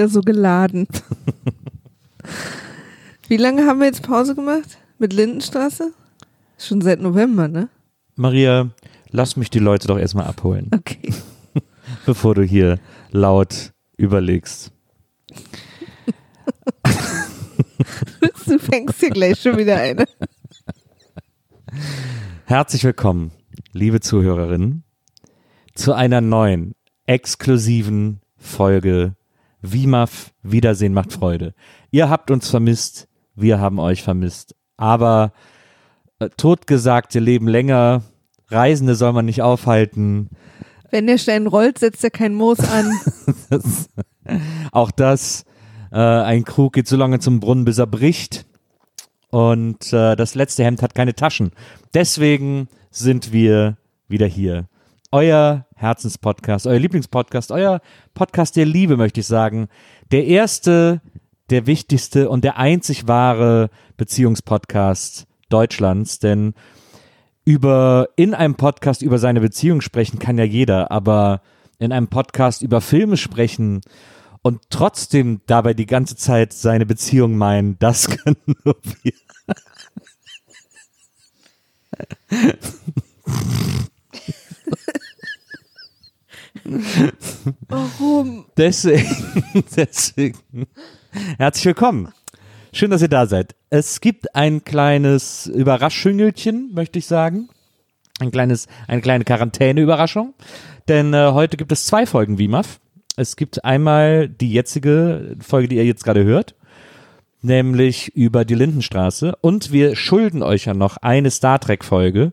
wieder so geladen. Wie lange haben wir jetzt Pause gemacht? Mit Lindenstraße? Schon seit November, ne? Maria, lass mich die Leute doch erstmal abholen, Okay. bevor du hier laut überlegst. Du fängst hier gleich schon wieder eine. Herzlich willkommen, liebe Zuhörerinnen, zu einer neuen, exklusiven Folge WIMAF Wiedersehen macht Freude. Ihr habt uns vermisst, wir haben euch vermisst, aber äh, totgesagte leben länger, Reisende soll man nicht aufhalten. Wenn der Stein rollt, setzt er kein Moos an. Das, auch das, äh, ein Krug geht so lange zum Brunnen, bis er bricht. Und äh, das letzte Hemd hat keine Taschen. Deswegen sind wir wieder hier. Euer Herzenspodcast, euer Lieblingspodcast, euer Podcast der Liebe, möchte ich sagen. Der erste, der wichtigste und der einzig wahre Beziehungspodcast Deutschlands. Denn über in einem Podcast über seine Beziehung sprechen kann ja jeder, aber in einem Podcast über Filme sprechen und trotzdem dabei die ganze Zeit seine Beziehung meinen, das können nur wir. Warum? Deswegen, deswegen. Herzlich willkommen. Schön, dass ihr da seid. Es gibt ein kleines Überraschüngelchen, möchte ich sagen. Ein kleines, eine kleine Quarantäne-Überraschung. Denn äh, heute gibt es zwei Folgen WIMAF. Es gibt einmal die jetzige Folge, die ihr jetzt gerade hört, nämlich über die Lindenstraße. Und wir schulden euch ja noch eine Star Trek-Folge.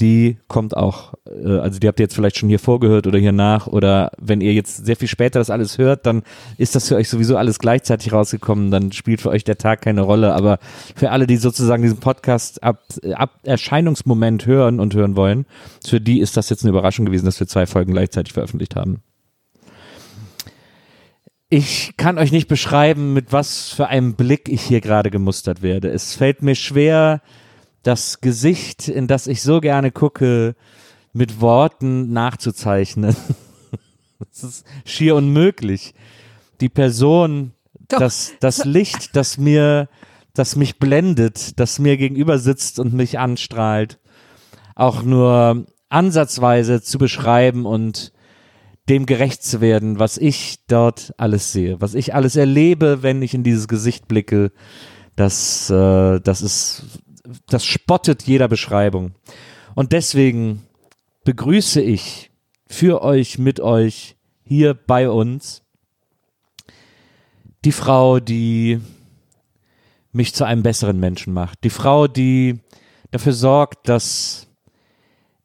Die kommt auch, äh, also die habt ihr jetzt vielleicht schon hier vorgehört oder hier nach. Oder wenn ihr jetzt sehr viel später das alles hört, dann ist das für euch sowieso alles gleichzeitig rausgekommen. Dann spielt für euch der Tag keine Rolle. Aber für alle, die sozusagen diesen Podcast ab, ab Erscheinungsmoment hören und hören wollen, für die ist das jetzt eine Überraschung gewesen, dass wir zwei Folgen gleichzeitig veröffentlicht haben. Ich kann euch nicht beschreiben, mit was für einem Blick ich hier gerade gemustert werde. Es fällt mir schwer, das Gesicht, in das ich so gerne gucke, mit Worten nachzuzeichnen. Es ist schier unmöglich. Die Person, Doch. das, das Licht, das mir, das mich blendet, das mir gegenüber sitzt und mich anstrahlt, auch nur ansatzweise zu beschreiben und dem gerecht zu werden, was ich dort alles sehe, was ich alles erlebe, wenn ich in dieses Gesicht blicke, das, äh, das ist, das spottet jeder Beschreibung. Und deswegen begrüße ich für euch, mit euch, hier bei uns, die Frau, die mich zu einem besseren Menschen macht. Die Frau, die dafür sorgt, dass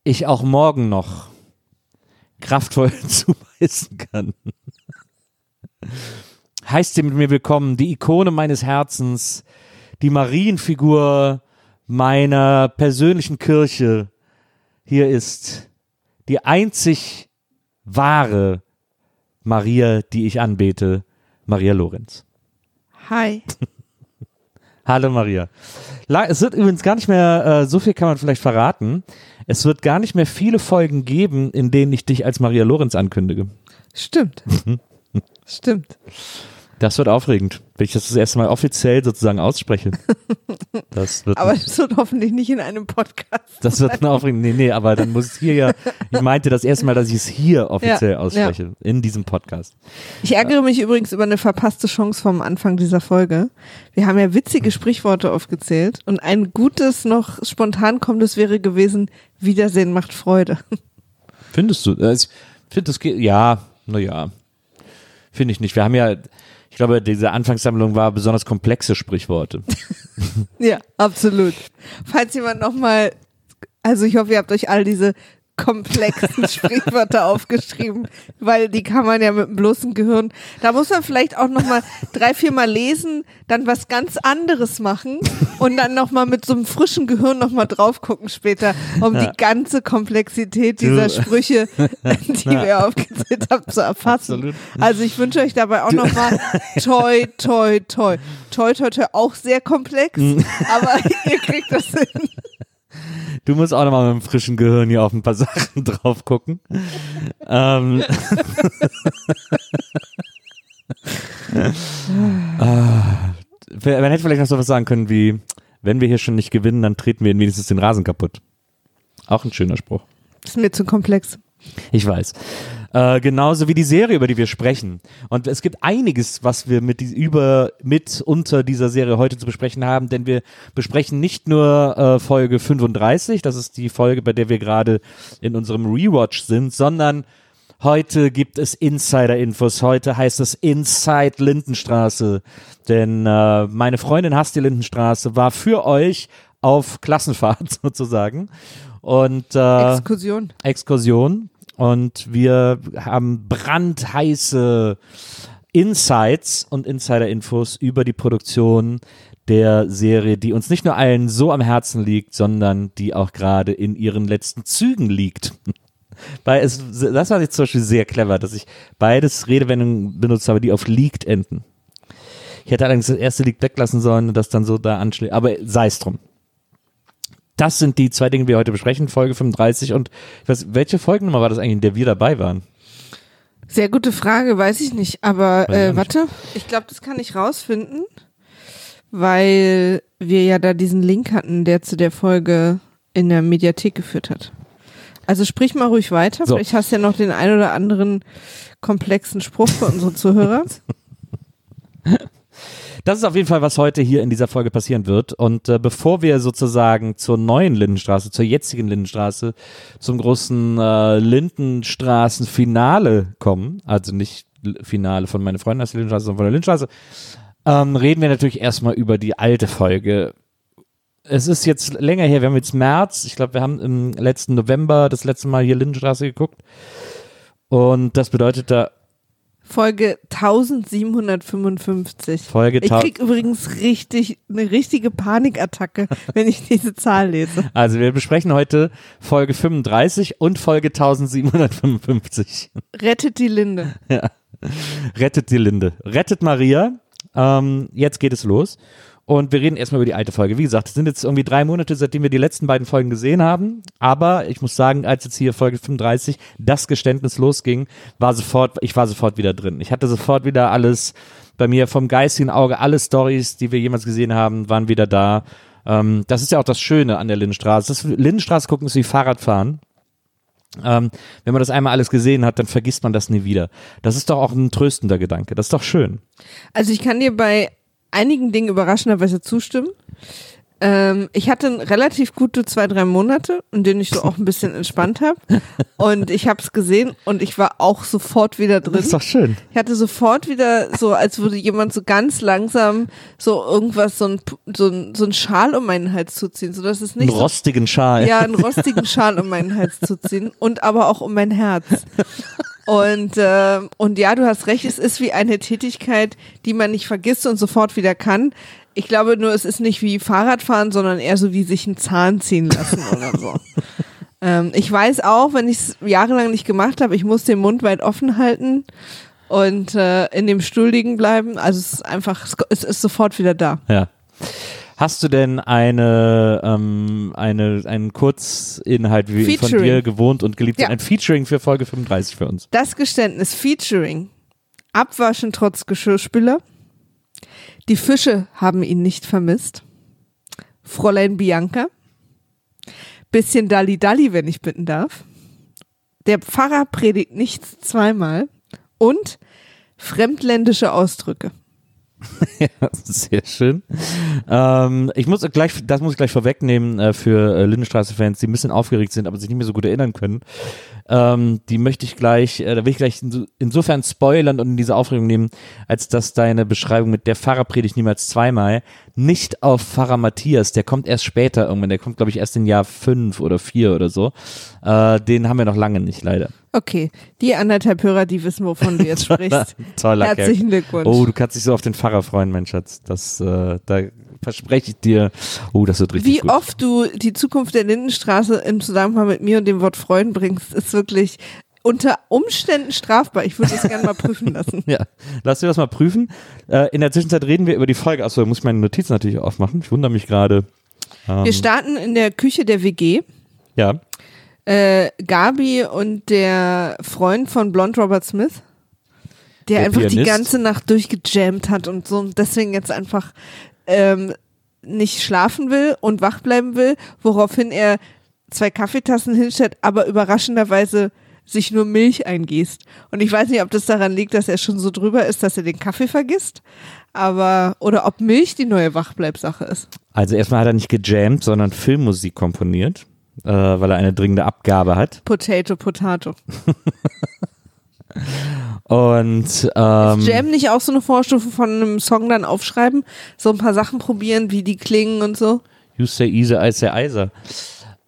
ich auch morgen noch kraftvoll zuweisen kann. Heißt sie mit mir willkommen, die Ikone meines Herzens, die Marienfigur meiner persönlichen Kirche. Hier ist die einzig wahre Maria, die ich anbete, Maria Lorenz. Hi. Hallo Maria. Es wird übrigens gar nicht mehr, äh, so viel kann man vielleicht verraten. Es wird gar nicht mehr viele Folgen geben, in denen ich dich als Maria Lorenz ankündige. Stimmt. Stimmt. Das wird aufregend, wenn ich das das erste Mal offiziell sozusagen ausspreche. Das wird, Aber es wird hoffentlich nicht in einem Podcast. das wird ein aufregend. Nee, nee, aber dann muss es hier ja, ich meinte das erste Mal, dass ich es hier offiziell Ja, ausspreche, in diesem Podcast. Ich ärgere mich übrigens über eine verpasste Chance vom Anfang dieser Folge. Wir haben ja witzige Sprichworte aufgezählt und ein gutes, noch spontan kommendes wäre gewesen, Wiedersehen macht Freude. Findest du? Äh, Ich finde, das ja, naja. Finde ich nicht. Wir haben ja, glaube, diese Anfangssammlung war besonders komplexe Sprichworte. Ja, absolut. Falls jemand nochmal, also ich hoffe, ihr habt euch all diese komplexen Sprichwörter aufgeschrieben, weil die kann man ja mit dem bloßen Gehirn. Da muss man vielleicht auch noch mal drei, vier Mal lesen, dann was ganz anderes machen und dann noch mal mit so einem frischen Gehirn noch mal drauf gucken später, um Ja. die ganze Komplexität dieser Du- Sprüche, die wir aufgezählt haben, zu erfassen. Absolut. Also ich wünsche euch dabei auch noch mal toi, toi, toi. Toi, toi, toi, auch sehr komplex, Mhm. aber ihr kriegt das hin. Du musst auch nochmal mit dem frischen Gehirn hier auf ein paar Sachen drauf gucken. ähm. Ah, Man hätte vielleicht noch so was sagen können wie, wenn wir hier schon nicht gewinnen, dann treten wir wenigstens den Rasen kaputt. Auch ein schöner Spruch. Das ist mir zu komplex. Ich weiß. Äh, genauso wie die Serie, über die wir sprechen. Und es gibt einiges, was wir mit, über, mit unter dieser Serie heute zu besprechen haben, denn wir besprechen nicht nur äh, Folge 35, das ist die Folge, bei der wir gerade in unserem Rewatch sind, sondern heute gibt es Insider-Infos. Heute heißt es Inside Lindenstraße. Denn äh, meine Freundin hasst die Lindenstraße, war für euch auf Klassenfahrt sozusagen. Und äh, Exkursion. Exkursion und wir haben brandheiße Insights und Insider-Infos über die Produktion der Serie, die uns nicht nur allen so am Herzen liegt, sondern die auch gerade in ihren letzten Zügen liegt. Weil es, das war jetzt zum Beispiel sehr clever, dass ich beides Redewendungen benutzt habe, die auf liegt enden. Ich hätte allerdings das erste liegt weglassen sollen und das dann so da anschlägt, aber sei es drum. Das sind die zwei Dinge, die wir heute besprechen, Folge 35 und ich weiß, welche Folgennummer war das eigentlich, in der wir dabei waren? Sehr gute Frage, weiß ich nicht. Aber ich äh, warte, ich glaube, das kann ich rausfinden, weil wir ja da diesen Link hatten, der zu der Folge in der Mediathek geführt hat. Also sprich mal ruhig weiter. So. Vielleicht hast du ja noch den ein oder anderen komplexen Spruch für unsere Zuhörer. Das ist auf jeden Fall, was heute hier in dieser Folge passieren wird. Und äh, bevor wir sozusagen zur neuen Lindenstraße, zur jetzigen Lindenstraße, zum großen äh, Lindenstraßen-Finale kommen, also nicht Finale von meine Freundin aus der Lindenstraße, sondern von der Lindenstraße, ähm, reden wir natürlich erstmal über die alte Folge. Es ist jetzt länger her, wir haben jetzt März, ich glaube, wir haben im letzten November das letzte Mal hier Lindenstraße geguckt. Und das bedeutet da Folge 1755. Folge Ich krieg übrigens richtig eine richtige Panikattacke, wenn ich diese Zahl lese. Also wir besprechen heute Folge 35 und Folge 1755. Rettet die Linde. Rettet die Linde. Rettet Maria. Ähm, jetzt geht es los. Und wir reden erstmal über die alte Folge. Wie gesagt, es sind jetzt irgendwie drei Monate, seitdem wir die letzten beiden Folgen gesehen haben. Aber ich muss sagen, als jetzt hier Folge 35 das Geständnis losging, war sofort, ich war sofort wieder drin. Ich hatte sofort wieder alles bei mir vom geistigen Auge, alle Stories, die wir jemals gesehen haben, waren wieder da. Ähm, das ist ja auch das Schöne an der Lindenstraße. Das Lindenstraße gucken ist wie Fahrradfahren. Ähm, wenn man das einmal alles gesehen hat, dann vergisst man das nie wieder. Das ist doch auch ein tröstender Gedanke. Das ist doch schön. Also ich kann dir bei einigen Dingen überraschenderweise zustimmen. Ähm, ich hatte relativ gute zwei, drei Monate, in denen ich so auch ein bisschen entspannt habe. Und ich habe es gesehen und ich war auch sofort wieder drin. Das ist doch schön. Ich hatte sofort wieder so, als würde jemand so ganz langsam so irgendwas, so ein, so ein, so ein Schal um meinen Hals zuziehen, so dass es Einen nicht so rostigen Schal. ja, einen rostigen Schal um meinen Hals zu ziehen und aber auch um mein Herz. Und, äh, und ja, du hast recht, es ist wie eine Tätigkeit, die man nicht vergisst und sofort wieder kann. Ich glaube nur, es ist nicht wie Fahrradfahren, sondern eher so wie sich einen Zahn ziehen lassen oder so. ähm, ich weiß auch, wenn ich es jahrelang nicht gemacht habe, ich muss den Mund weit offen halten und äh, in dem Stuhl liegen bleiben. Also es ist einfach, es ist sofort wieder da. Ja. Hast du denn eine, ähm, eine, einen Kurzinhalt, wie ihn von Featuring. dir gewohnt und geliebt Ja. ein Featuring für Folge 35 für uns? Das Geständnis Featuring. Abwaschen trotz Geschirrspüler. Die Fische haben ihn nicht vermisst. Fräulein Bianca. Bisschen Dalli Dalli, wenn ich bitten darf. Der Pfarrer predigt nichts zweimal. Und fremdländische Ausdrücke. Sehr schön. Ähm, ich muss gleich, das muss ich gleich vorwegnehmen äh, für äh, Lindenstraße-Fans, die ein bisschen aufgeregt sind, aber sich nicht mehr so gut erinnern können. Ähm, die möchte ich gleich, äh, da will ich gleich inso, insofern spoilern und in diese Aufregung nehmen, als dass deine Beschreibung mit der Pfarrer predigt niemals zweimal nicht auf Pfarrer Matthias, der kommt erst später irgendwann, der kommt glaube ich erst in Jahr fünf oder vier oder so. Äh, den haben wir noch lange nicht, leider. Okay, die anderthalb Hörer, die wissen, wovon du jetzt sprichst. Toller Herzlichen Kerl. Glückwunsch. Oh, du kannst dich so auf den Pfarrer freuen, mein Schatz. Das, äh, da verspreche ich dir. Oh, das wird richtig Wie gut. oft du die Zukunft der Lindenstraße im Zusammenhang mit mir und dem Wort Freund bringst, ist wirklich unter Umständen strafbar. Ich würde das gerne mal prüfen lassen. Ja, lass dir das mal prüfen. Äh, in der Zwischenzeit reden wir über die Folge. Achso, da muss ich meine Notizen natürlich aufmachen. Ich wundere mich gerade. Ähm, Wir starten in der Küche der WG. ja, Äh, Gabi und der Freund von Blond Robert Smith, der, Der einfach die Pianist. ganze Nacht durchgejammt hat und so und deswegen jetzt einfach ähm, nicht schlafen will und wach bleiben will, woraufhin er zwei Kaffeetassen hinstellt, aber überraschenderweise sich nur Milch eingießt. Und ich weiß nicht, ob das daran liegt, dass er schon so drüber ist, dass er den Kaffee vergisst, aber oder ob Milch die neue Wachbleibsache ist. also erstmal hat er nicht gejammt, sondern Filmmusik komponiert, äh, weil er eine dringende Abgabe hat. Potato, Potato. Und ähm, Jam nicht auch so eine Vorstufe von einem Song dann aufschreiben, so ein paar Sachen probieren, wie die klingen und so. You say easy, I say eiser.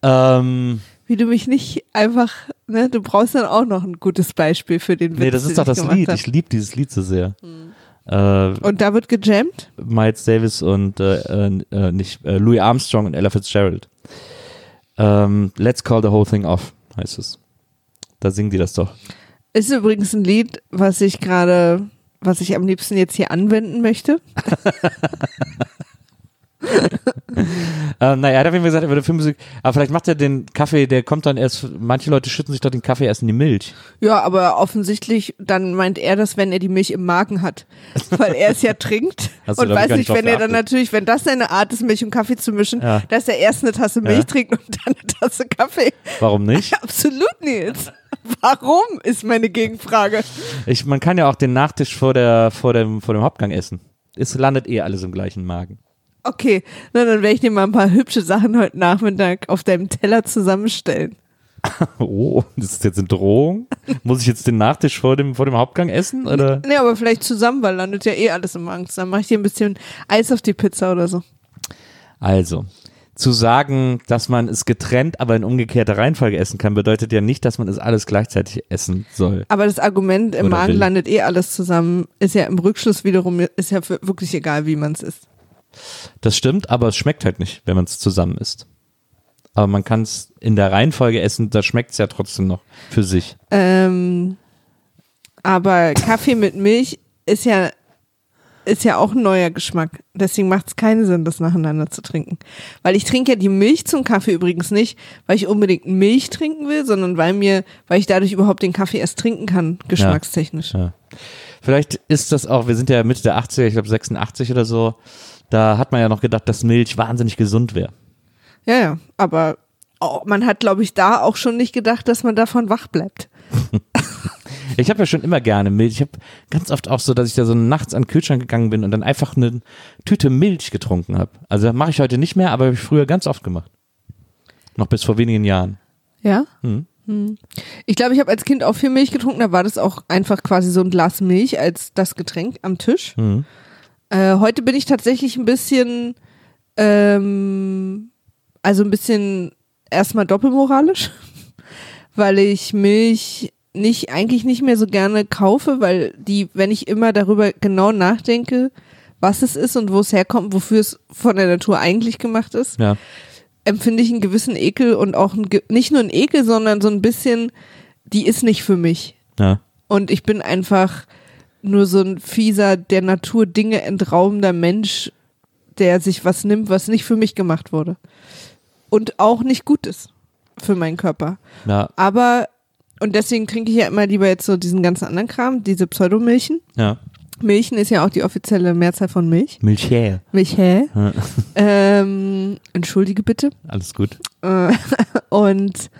Ähm, Wie du mich nicht einfach, ne, du brauchst dann auch noch ein gutes Beispiel für den Witz. nee, das ist doch das Lied. hab. Ich liebe dieses Lied so sehr. Hm. Äh, Und da wird gejammt? Miles Davis und äh, äh, äh, nicht äh, Louis Armstrong und Ella Fitzgerald. Ähm, Let's call the whole thing off, heißt es. Da singen die das doch. Ist übrigens ein Lied, was ich gerade, was ich am liebsten jetzt hier anwenden möchte. Ähm, naja, er hat auf jeden Fall gesagt, er würde Filmmusik, aber vielleicht macht er den Kaffee, der kommt dann erst, manche Leute schütten sich doch den Kaffee erst in die Milch. Ja, aber offensichtlich, dann meint er das, wenn er die Milch im Magen hat. Weil er es ja trinkt. Hast und weiß nicht, nicht wenn er dann natürlich, wenn das seine Art ist, Milch und Kaffee zu mischen, Ja. dass er erst eine Tasse Milch Ja. trinkt und dann eine Tasse Kaffee. Warum nicht? Absolut, Nils. Warum, ist meine Gegenfrage. Ich, man kann ja auch den Nachtisch vor, der, vor, dem, vor dem Hauptgang essen. Es landet eh alles im gleichen Magen. Okay, na, dann werde ich dir mal ein paar hübsche Sachen heute Nachmittag auf deinem Teller zusammenstellen. Oh, das ist jetzt eine Drohung? Muss ich jetzt den Nachtisch vor dem, vor dem Hauptgang essen? Oder? Nee, aber vielleicht zusammen, weil landet ja eh alles im Magen. Dann mache ich dir ein bisschen Eis auf die Pizza oder so. Also, zu sagen, dass man es getrennt, aber in umgekehrter Reihenfolge essen kann, bedeutet ja nicht, dass man es alles gleichzeitig essen soll. Aber das Argument, im Magen landet eh alles zusammen, ist ja im Rückschluss wiederum, ist ja wirklich egal, wie man es isst. Das stimmt, aber es schmeckt halt nicht, wenn man es zusammen isst. Aber man kann es in der Reihenfolge essen, da schmeckt es ja trotzdem noch für sich. Ähm, aber Kaffee mit Milch ist ja, ist ja auch ein neuer Geschmack. Deswegen macht es keinen Sinn, das nacheinander zu trinken. Weil ich trinke ja die Milch zum Kaffee übrigens nicht, weil ich unbedingt Milch trinken will, sondern weil mir, weil ich dadurch überhaupt den Kaffee erst trinken kann, geschmackstechnisch. Ja. Vielleicht ist das auch, wir sind ja Mitte der 80er, ich glaube 86 oder so, da hat man ja noch gedacht, dass Milch wahnsinnig gesund wäre. Ja, ja. Aber oh, man hat, glaube ich, da auch schon nicht gedacht, dass man davon wach bleibt. Ich habe ja schon immer gerne Milch. Ich habe ganz oft auch so, dass ich da so nachts an den Kühlschrank gegangen bin und dann einfach eine Tüte Milch getrunken habe. Also mache ich heute nicht mehr, aber habe ich früher ganz oft gemacht. Noch bis vor wenigen Jahren. Ja? Hm. Hm. Ich glaube, ich habe als Kind auch viel Milch getrunken. Da war das auch einfach quasi so ein Glas Milch als das Getränk am Tisch. Mhm. Äh, heute bin ich tatsächlich ein bisschen, ähm, also ein bisschen erstmal doppelmoralisch, weil ich Milch nicht, eigentlich nicht mehr so gerne kaufe, weil die, wenn ich immer darüber genau nachdenke, was es ist und wo es herkommt, wofür es von der Natur eigentlich gemacht ist, Ja. empfinde ich einen gewissen Ekel und auch ein, nicht nur einen Ekel, sondern so ein bisschen, die ist nicht für mich. Ja. Und ich bin einfach nur so ein fieser, der Natur Dinge entraubender Mensch, der sich was nimmt, was nicht für mich gemacht wurde. Und auch nicht gut ist für meinen Körper. Ja. Aber, und deswegen trinke ich ja immer lieber jetzt so diesen ganzen anderen Kram, diese Pseudomilchen. Ja. Milchen ist ja auch die offizielle Mehrzahl von Milch. Milch her. Milch, hä? Ja. Ähm, entschuldige bitte. Alles gut. Äh, und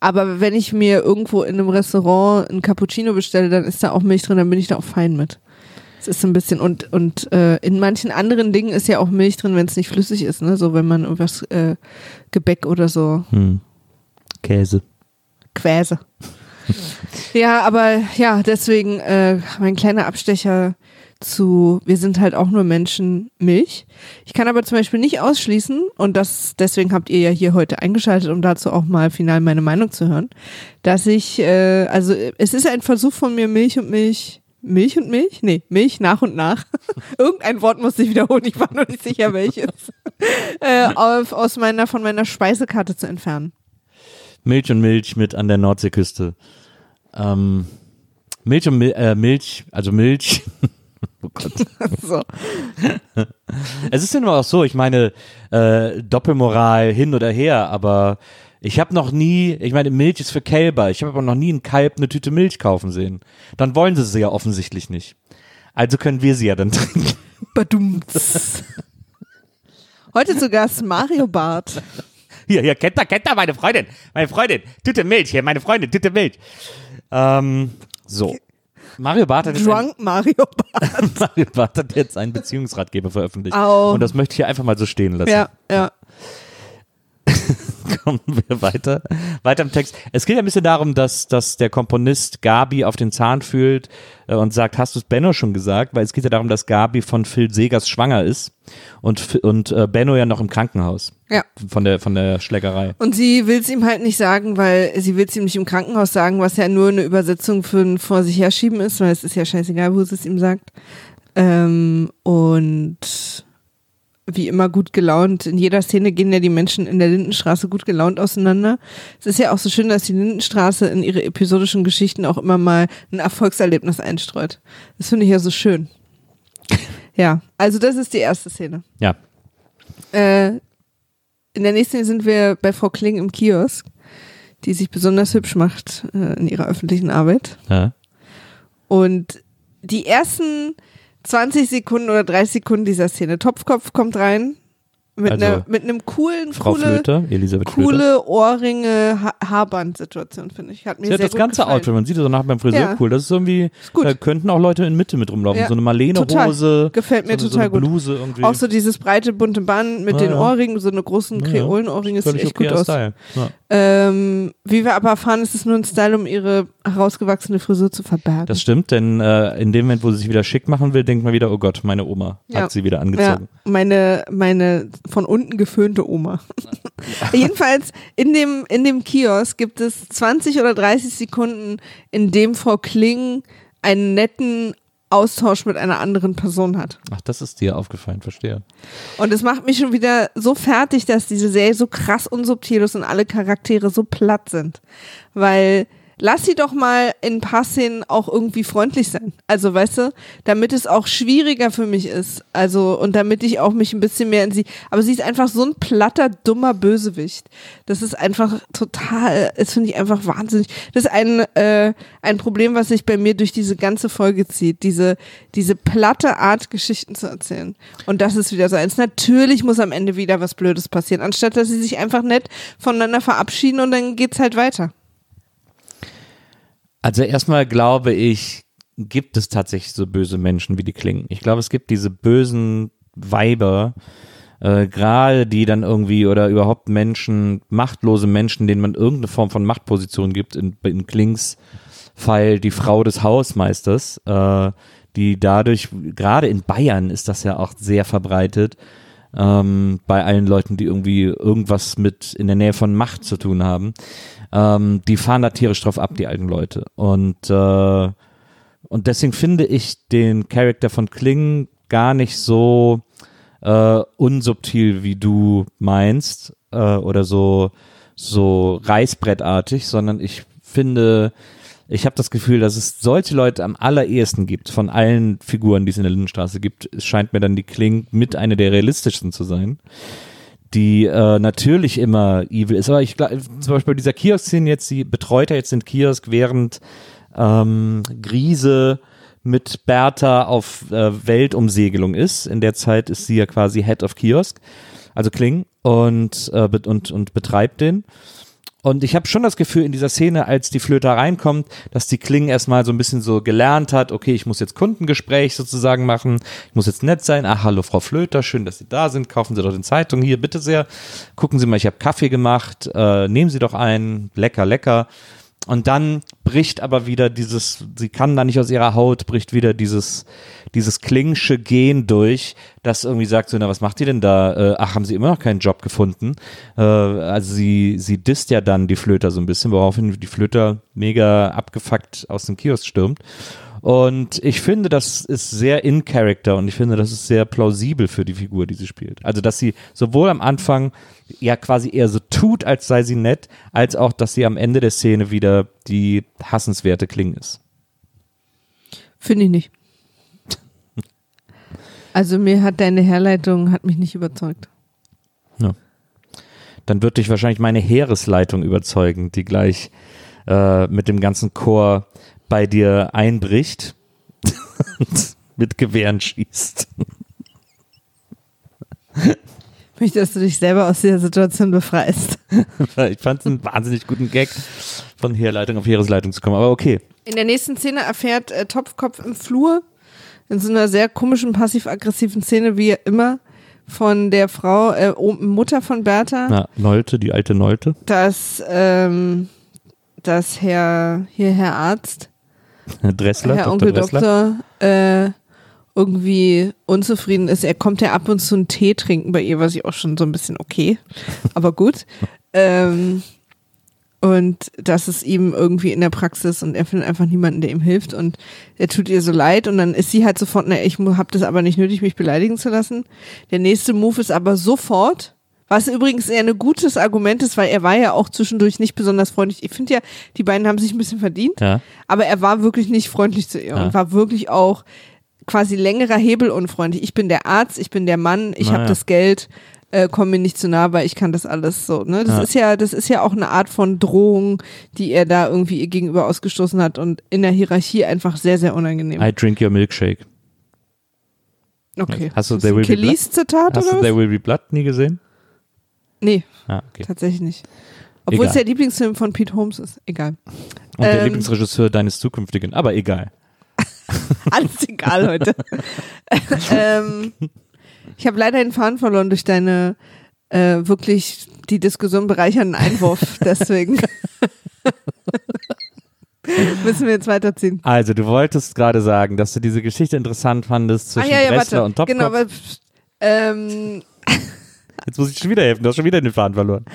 aber wenn ich mir irgendwo in einem Restaurant ein Cappuccino bestelle, dann ist da auch Milch drin, dann bin ich da auch fein mit. Es ist so ein bisschen und und äh, in manchen anderen Dingen ist ja auch Milch drin, wenn es nicht flüssig ist, ne? So wenn man irgendwas äh, Gebäck oder so Hm. Käse. Quäse. ja, aber ja, deswegen äh, mein kleiner Abstecher zu, wir sind halt auch nur Menschen, Milch. Ich kann aber zum Beispiel nicht ausschließen, und das, deswegen habt ihr ja hier heute eingeschaltet, um dazu auch mal final meine Meinung zu hören, dass ich, äh, also es ist ein Versuch von mir, Milch und Milch, Milch und Milch? Nee, Milch nach und nach. Irgendein Wort muss ich wiederholen, ich war noch nicht sicher welches. äh, auf, aus meiner, von meiner Speisekarte zu entfernen. Milch und Milch mit an der Nordseeküste. Ähm, Milch und Mil äh, Milch, also Milch. oh Gott. So. Es ist ja nur auch so, ich meine, äh, Doppelmoral hin oder her, aber ich habe noch nie, ich meine, Milch ist für Kälber, ich habe aber noch nie ein Kalb eine Tüte Milch kaufen sehen. Dann wollen sie sie ja offensichtlich nicht. Also können wir sie ja dann trinken. Badumts. Heute zu Gast Mario Barth. Hier, hier, kennt er, kennt er, meine Freundin, meine Freundin, Tüte Milch, hier, meine Freundin, Tüte Milch. Ähm, so. Mario Barth hat jetzt ein, Mario Barth. Mario Barth hat jetzt einen Beziehungsratgeber veröffentlicht. Au. Und das möchte ich hier einfach mal so stehen lassen. Ja, ja. kommen wir weiter. Weiter im Text. Es geht ja ein bisschen darum, dass, dass der Komponist Gabi auf den Zahn fühlt äh, und sagt, hast du es Benno schon gesagt? Weil es geht ja darum, dass Gabi von Phil Segers schwanger ist und, und äh, Benno ja noch im Krankenhaus Ja. von der, von der Schlägerei. Und sie will es ihm halt nicht sagen, weil sie will es ihm nicht im Krankenhaus sagen, was ja nur eine Übersetzung für ein vor sich herschieben ist, weil es ist ja scheißegal, wo sie es ihm sagt. Ähm, und wie immer gut gelaunt. In jeder Szene gehen ja die Menschen in der Lindenstraße gut gelaunt auseinander. Es ist ja auch so schön, dass die Lindenstraße in ihre episodischen Geschichten auch immer mal ein Erfolgserlebnis einstreut. Das finde ich ja so schön. Ja, also das ist die erste Szene. Ja. Äh, in der nächsten sind wir bei Frau Kling im Kiosk, die sich besonders hübsch macht äh, in ihrer öffentlichen Arbeit. ja. Und die ersten 20 Sekunden oder 30 Sekunden dieser Szene, Topfkopf kommt rein mit, Also, einer, mit einem coolen, Frau coole, Flöter, Elisabeth Flöter. coole Ohrringe, ha Haarband-Situation, finde ich. Hat mir Sie hat sehr das gut ganze gefallen. Outfit, man sieht das danach beim Friseur Ja. cool. Das ist irgendwie, Ist gut. da könnten auch Leute in Mitte mit rumlaufen. Ja, So eine Marlene-Hose. Gefällt mir so, total so eine gut. Bluse irgendwie. Auch so dieses breite, bunte Band mit Ja, den. Ohrringen, so eine großen Ja, ja. Kreolenohrringe, sieht echt gut okayer aus. Style. Ja. Ähm, wie wir aber erfahren, ist es nur ein Style, um ihre herausgewachsene Frisur zu verbergen. Das stimmt, denn äh, in dem Moment, wo sie sich wieder schick machen will, denkt man wieder, oh Gott, meine Oma hat sie wieder angezogen. meine, meine von unten geföhnte Oma. Jedenfalls in dem, in dem Kiosk gibt es 20 oder 30 Sekunden, in dem Frau Kling einen netten Austausch mit einer anderen Person hat. Ach, das ist dir aufgefallen, verstehe. Und es macht mich schon wieder so fertig, dass diese Serie so krass unsubtil ist und alle Charaktere so platt sind. Weil lass sie doch mal in ein paar Szenen auch irgendwie freundlich sein. Also, weißt du, damit es auch schwieriger für mich ist. Also, und damit ich auch mich ein bisschen mehr in sie. Aber sie ist einfach so ein platter, dummer Bösewicht. Das ist einfach total, das finde ich einfach wahnsinnig. Das ist ein, äh, ein Problem, was sich bei mir durch diese ganze Folge zieht. Diese, diese platte Art, Geschichten zu erzählen. Und das ist wieder so eins. Natürlich muss am Ende wieder was Blödes passieren, anstatt dass sie sich einfach nett voneinander verabschieden und dann geht's halt weiter. Also erstmal glaube ich, gibt es tatsächlich so böse Menschen wie die Klingen. Ich glaube, es gibt diese bösen Weiber, äh, gerade die dann irgendwie oder überhaupt Menschen, machtlose Menschen, denen man irgendeine Form von Machtposition gibt, in, in Klings Fall die Frau des Hausmeisters, äh, die dadurch, gerade in Bayern ist das ja auch sehr verbreitet, ähm, bei allen Leuten, die irgendwie irgendwas mit in der Nähe von Macht zu tun haben. Ähm, die fahren da tierisch drauf ab, die alten Leute. Und, äh, und deswegen finde ich den Charakter von Kling gar nicht so äh, unsubtil, wie du meinst, äh, oder so, so reißbrettartig, sondern ich finde, ich habe das Gefühl, dass es solche Leute am allerersten gibt, von allen Figuren, die es in der Lindenstraße gibt. Es scheint mir dann die Kling mit einer der realistischsten zu sein die äh, natürlich immer evil ist. Aber ich glaube, zum Beispiel bei dieser Kiosk-Szene jetzt, sie betreut ja jetzt den Kiosk, während ähm, Grise mit Bertha auf äh, Weltumsegelung ist. In der Zeit ist sie ja quasi Head of Kiosk, also Kling, und, äh, und, und betreibt den. Und ich habe schon das Gefühl in dieser Szene, als die Flöte reinkommt, dass die Kling erstmal so ein bisschen so gelernt hat, okay, ich muss jetzt Kundengespräch sozusagen machen, ich muss jetzt nett sein. Ach, hallo Frau Flöter, schön, dass Sie da sind. Kaufen Sie doch den Zeitung hier, bitte sehr. Gucken Sie mal, ich habe Kaffee gemacht. Äh, nehmen Sie doch einen. Lecker, lecker. Und dann bricht aber wieder dieses, sie kann da nicht aus ihrer Haut, bricht wieder dieses, dieses klingsche Gen durch, das irgendwie sagt so, na, was macht ihr denn da? Äh, ach, haben sie immer noch keinen Job gefunden? Äh, also sie, sie disst ja dann die Flöter so ein bisschen, woraufhin die Flöter mega abgefuckt aus dem Kiosk stürmt. Und ich finde, das ist sehr in Character und ich finde, das ist sehr plausibel für die Figur, die sie spielt. Also, dass sie sowohl am Anfang ja quasi eher so tut, als sei sie nett, als auch, dass sie am Ende der Szene wieder die hassenswerte Kling ist. Finde ich nicht. Also mir hat deine Herleitung hat mich nicht überzeugt. Dann wird dich wahrscheinlich meine Heeresleitung überzeugen, die gleich äh, mit dem ganzen Chor bei dir einbricht und mit Gewehren schießt. Ich möchte, dass du dich selber aus dieser Situation befreist. ich fand es einen wahnsinnig guten Gag, von Heerleitung auf Heeresleitung zu kommen, aber okay. In der nächsten Szene erfährt äh, Topfkopf im Flur in so einer sehr komischen passiv-aggressiven Szene wie immer von der Frau, äh, Mutter von Bertha, Na, Nolte, die alte Nolte. dass, ähm, dass Herr, hier Herr Arzt, Dressler, Herr Dr. Onkel Dressler. Doktor, äh, irgendwie unzufrieden ist. Er kommt ja ab und zu einen Tee trinken bei ihr, was ich auch schon so ein bisschen okay, aber gut. ähm, und das ist ihm irgendwie in der Praxis und er findet einfach niemanden, der ihm hilft und er tut ihr so leid und dann ist sie halt sofort, na, ich habe das aber nicht nötig, mich beleidigen zu lassen. Der nächste Move ist aber sofort, was übrigens eher ein gutes Argument ist, weil er war ja auch zwischendurch nicht besonders freundlich. Ich finde ja, die beiden haben sich ein bisschen verdient, Ja. aber er war wirklich nicht freundlich zu ihr Ja. und war wirklich auch quasi längerer Hebel unfreundlich. Ich bin der Arzt, ich bin der Mann, ich habe Naja. das Geld, äh, komm mir nicht zu nah, weil ich kann das alles so. Ne? Das Ja. ist ja, das ist ja auch eine Art von Drohung, die er da irgendwie ihr gegenüber ausgestoßen hat und in der Hierarchie einfach sehr, sehr unangenehm. I drink your milkshake. Okay. Hast du There Will Be Blood? Kelis-Zitat Hast oder du? There Will Be Blood nie gesehen? Nee, Ah, okay. tatsächlich nicht. Obwohl Egal. es der Lieblingsfilm von Pete Holmes ist. Egal. Und der Ähm. Lieblingsregisseur deines zukünftigen, aber egal. Alles egal heute. ähm, ich habe leider den Faden verloren durch deine äh, wirklich die Diskussion bereichernden Einwurf. Deswegen müssen wir jetzt weiterziehen. Also, du wolltest gerade sagen, dass du diese Geschichte interessant fandest zwischen Dressler und Topkopf. Genau, aber, ähm, Jetzt muss ich schon wieder helfen, du hast schon wieder den Faden verloren.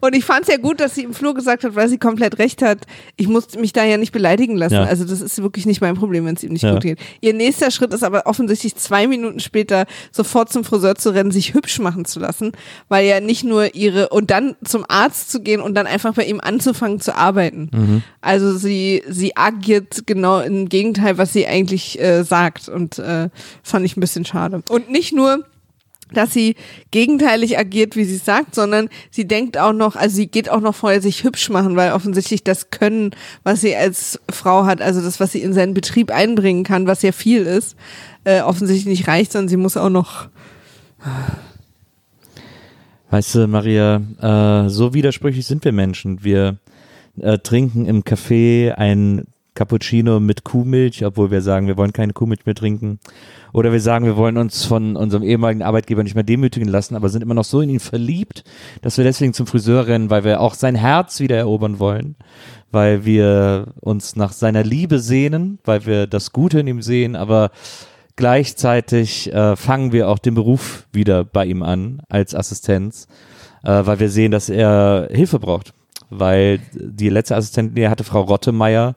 Und ich fand es ja gut, dass sie im Flur gesagt hat, weil sie komplett recht hat, ich muss mich da ja nicht beleidigen lassen. Ja. Also das ist wirklich nicht mein Problem, wenn es ihm nicht Ja. gut geht. Ihr nächster Schritt ist aber offensichtlich zwei Minuten später sofort zum Friseur zu rennen, sich hübsch machen zu lassen, weil ja nicht nur ihre und dann zum Arzt zu gehen und dann einfach bei ihm anzufangen zu arbeiten. Mhm. Also sie sie agiert genau im Gegenteil, was sie eigentlich äh, sagt und äh, fand ich ein bisschen schade. Und nicht nur dass sie gegenteilig agiert, wie sie sagt, sondern sie denkt auch noch, also sie geht auch noch vorher sich hübsch machen, weil offensichtlich das Können, was sie als Frau hat, also das, was sie in seinen Betrieb einbringen kann, was ja viel ist, äh, offensichtlich nicht reicht, sondern sie muss auch noch, Weißt du, Maria, äh, so widersprüchlich sind wir Menschen. Wir äh, trinken im Café ein Cappuccino mit Kuhmilch, obwohl wir sagen, wir wollen keine Kuhmilch mehr trinken. Oder wir sagen, wir wollen uns von unserem ehemaligen Arbeitgeber nicht mehr demütigen lassen, aber sind immer noch so in ihn verliebt, dass wir deswegen zum Friseur rennen, weil wir auch sein Herz wieder erobern wollen, weil wir uns nach seiner Liebe sehnen, weil wir das Gute in ihm sehen, aber gleichzeitig äh, fangen wir auch den Beruf wieder bei ihm an als Assistenz, äh, weil wir sehen, dass er Hilfe braucht. Weil die letzte Assistentin, die er hatte, Frau Rottemeier,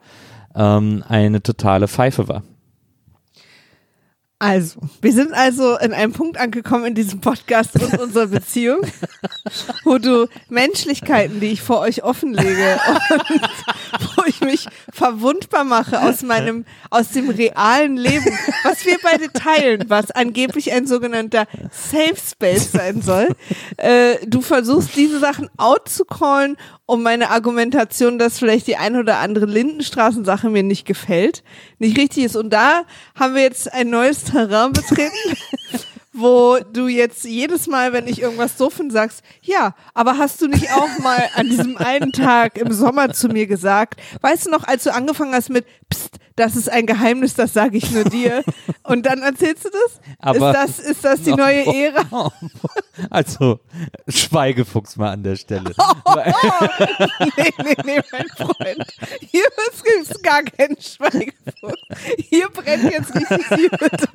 ähm, eine totale Pfeife war. also, wir sind also in einem Punkt angekommen in diesem Podcast und unserer Beziehung, wo du Menschlichkeiten, die ich vor euch offenlege und wo ich mich verwundbar mache aus meinem, aus dem realen Leben, was wir beide teilen, was angeblich ein sogenannter Safe Space sein soll. Äh, du versuchst diese Sachen out zu callen, um meine Argumentation, dass vielleicht die ein oder andere Lindenstraßensache mir nicht gefällt, nicht richtig ist. Und da haben wir jetzt ein neues Terrain betreten, wo du jetzt jedes Mal, wenn ich irgendwas doof finde, sagst, ja, aber hast du nicht auch mal an diesem einen Tag im Sommer zu mir gesagt, weißt du noch, als du angefangen hast mit, pst, das ist ein Geheimnis, das sage ich nur dir. Und dann erzählst du das? Aber- ist das, ist das die neue Ära? Also, Schweigefuchs mal an der Stelle. Weil- Nee, nee, nee, mein Freund. Hier gibt es gar keinen Schweigefuchs. Hier brennt jetzt richtig die Hütte.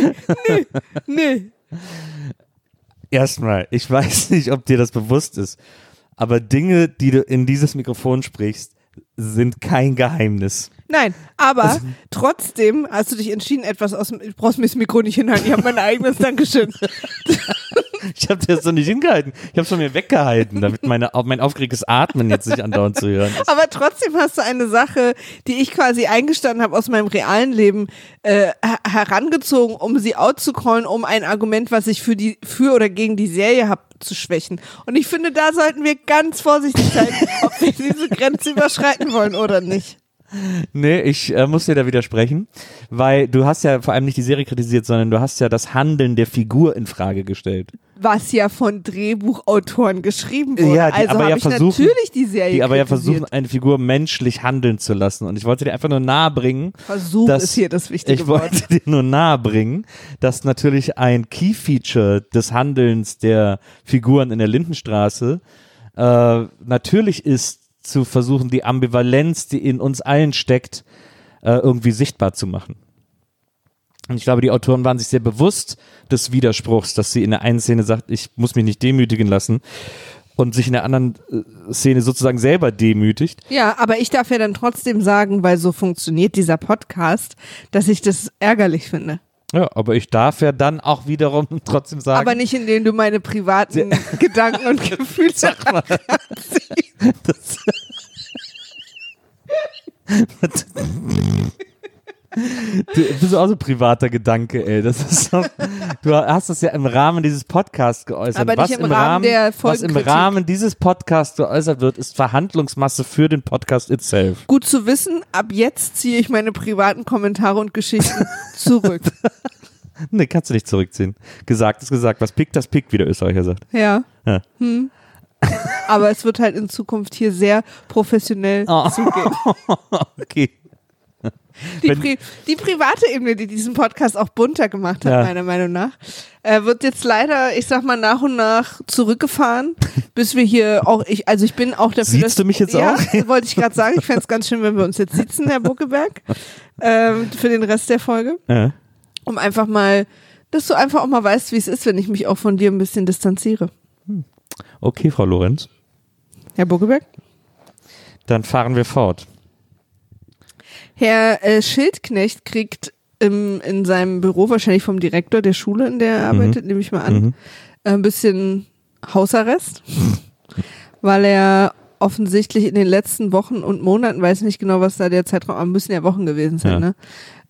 Nee, nee, nee. Erstmal, ich weiß nicht, ob dir das bewusst ist, aber Dinge, die du in dieses Mikrofon sprichst, sind kein Geheimnis. Nein, aber trotzdem hast du dich entschieden, etwas aus dem. Ich brauchst mir das Mikro nicht hinhalten. Ich habe mein eigenes Dankeschön. Ich habe das doch nicht hingehalten. Ich habe es von mir weggehalten, damit meine, mein aufgeregtes Atmen jetzt nicht andauernd zu hören ist. Aber trotzdem hast du eine Sache, die ich quasi eingestanden habe aus meinem realen Leben, äh, her- herangezogen, um sie outzucallen, um ein Argument, was ich für die für oder gegen die Serie habe, zu schwächen. Und ich finde, da sollten wir ganz vorsichtig sein, ob wir diese Grenze überschreiten wollen oder nicht. Nee, ich äh, muss dir da widersprechen, weil du hast ja vor allem nicht die Serie kritisiert, sondern du hast ja das Handeln der Figur in Frage gestellt. Was ja von Drehbuchautoren geschrieben wurde. Ja, die also aber ja versuchen- natürlich die Serie Die aber ja versuchen, eine Figur menschlich handeln zu lassen. Und ich wollte dir einfach nur nahebringen, Versuch dass- ist hier das wichtige ich Wort. wollte dir nur nahebringen, dass natürlich ein Key-Feature des Handelns der Figuren in der Lindenstraße äh, natürlich ist, zu versuchen, die Ambivalenz, die in uns allen steckt, äh, irgendwie sichtbar zu machen. Und ich glaube, die Autoren waren sich sehr bewusst des Widerspruchs, dass sie in der einen Szene sagt, ich muss mich nicht demütigen lassen und sich in der anderen äh, Szene sozusagen selber demütigt. Ja, aber ich darf ja dann trotzdem sagen, weil so funktioniert dieser Podcast, dass ich das ärgerlich finde. Ja, aber ich darf ja dann auch wiederum trotzdem sagen, Aber nicht, indem du meine privaten Gedanken und Gefühle Das Du bist auch so ein privater Gedanke, ey. Das ist so, du hast das ja im Rahmen dieses Podcasts geäußert. Aber was nicht im Rahmen der Was im. Rahmen dieses Podcasts geäußert wird, ist Verhandlungsmasse für den Podcast itself. Gut zu wissen, ab jetzt ziehe ich meine privaten Kommentare und Geschichten zurück. Nee, kannst du nicht zurückziehen. Gesagt ist gesagt. Was pickt, das pickt, wie der Österreicher sagt. Ja. Ja. Hm. Aber es wird halt in Zukunft hier sehr professionell Oh. zugehen. Okay. Die, Wenn- Pri die private Ebene, die diesen Podcast auch bunter gemacht hat, Ja. meiner Meinung nach, äh, wird jetzt leider, ich sag mal, nach und nach zurückgefahren, bis wir hier auch, ich, also ich bin auch dafür, Siehst dass, du mich jetzt ja, auch? wollte ich gerade sagen, ich fände es ganz schön, wenn wir uns jetzt sitzen, Herr Buckeberg, ähm, für den Rest der Folge, Ja. um einfach mal, dass du einfach auch mal weißt, wie es ist, wenn ich mich auch von dir ein bisschen distanziere. Okay, Frau Lorenz. Herr Buckeberg? Dann fahren wir fort. Herr äh, Schildknecht kriegt im, in seinem Büro, wahrscheinlich vom Direktor der Schule, in der er arbeitet, nehme ich mal an, Mhm. äh, ein bisschen Hausarrest, weil er offensichtlich in den letzten Wochen und Monaten, weiß nicht genau, was da der Zeitraum, aber müssen ja Wochen gewesen sein, Ja. ne?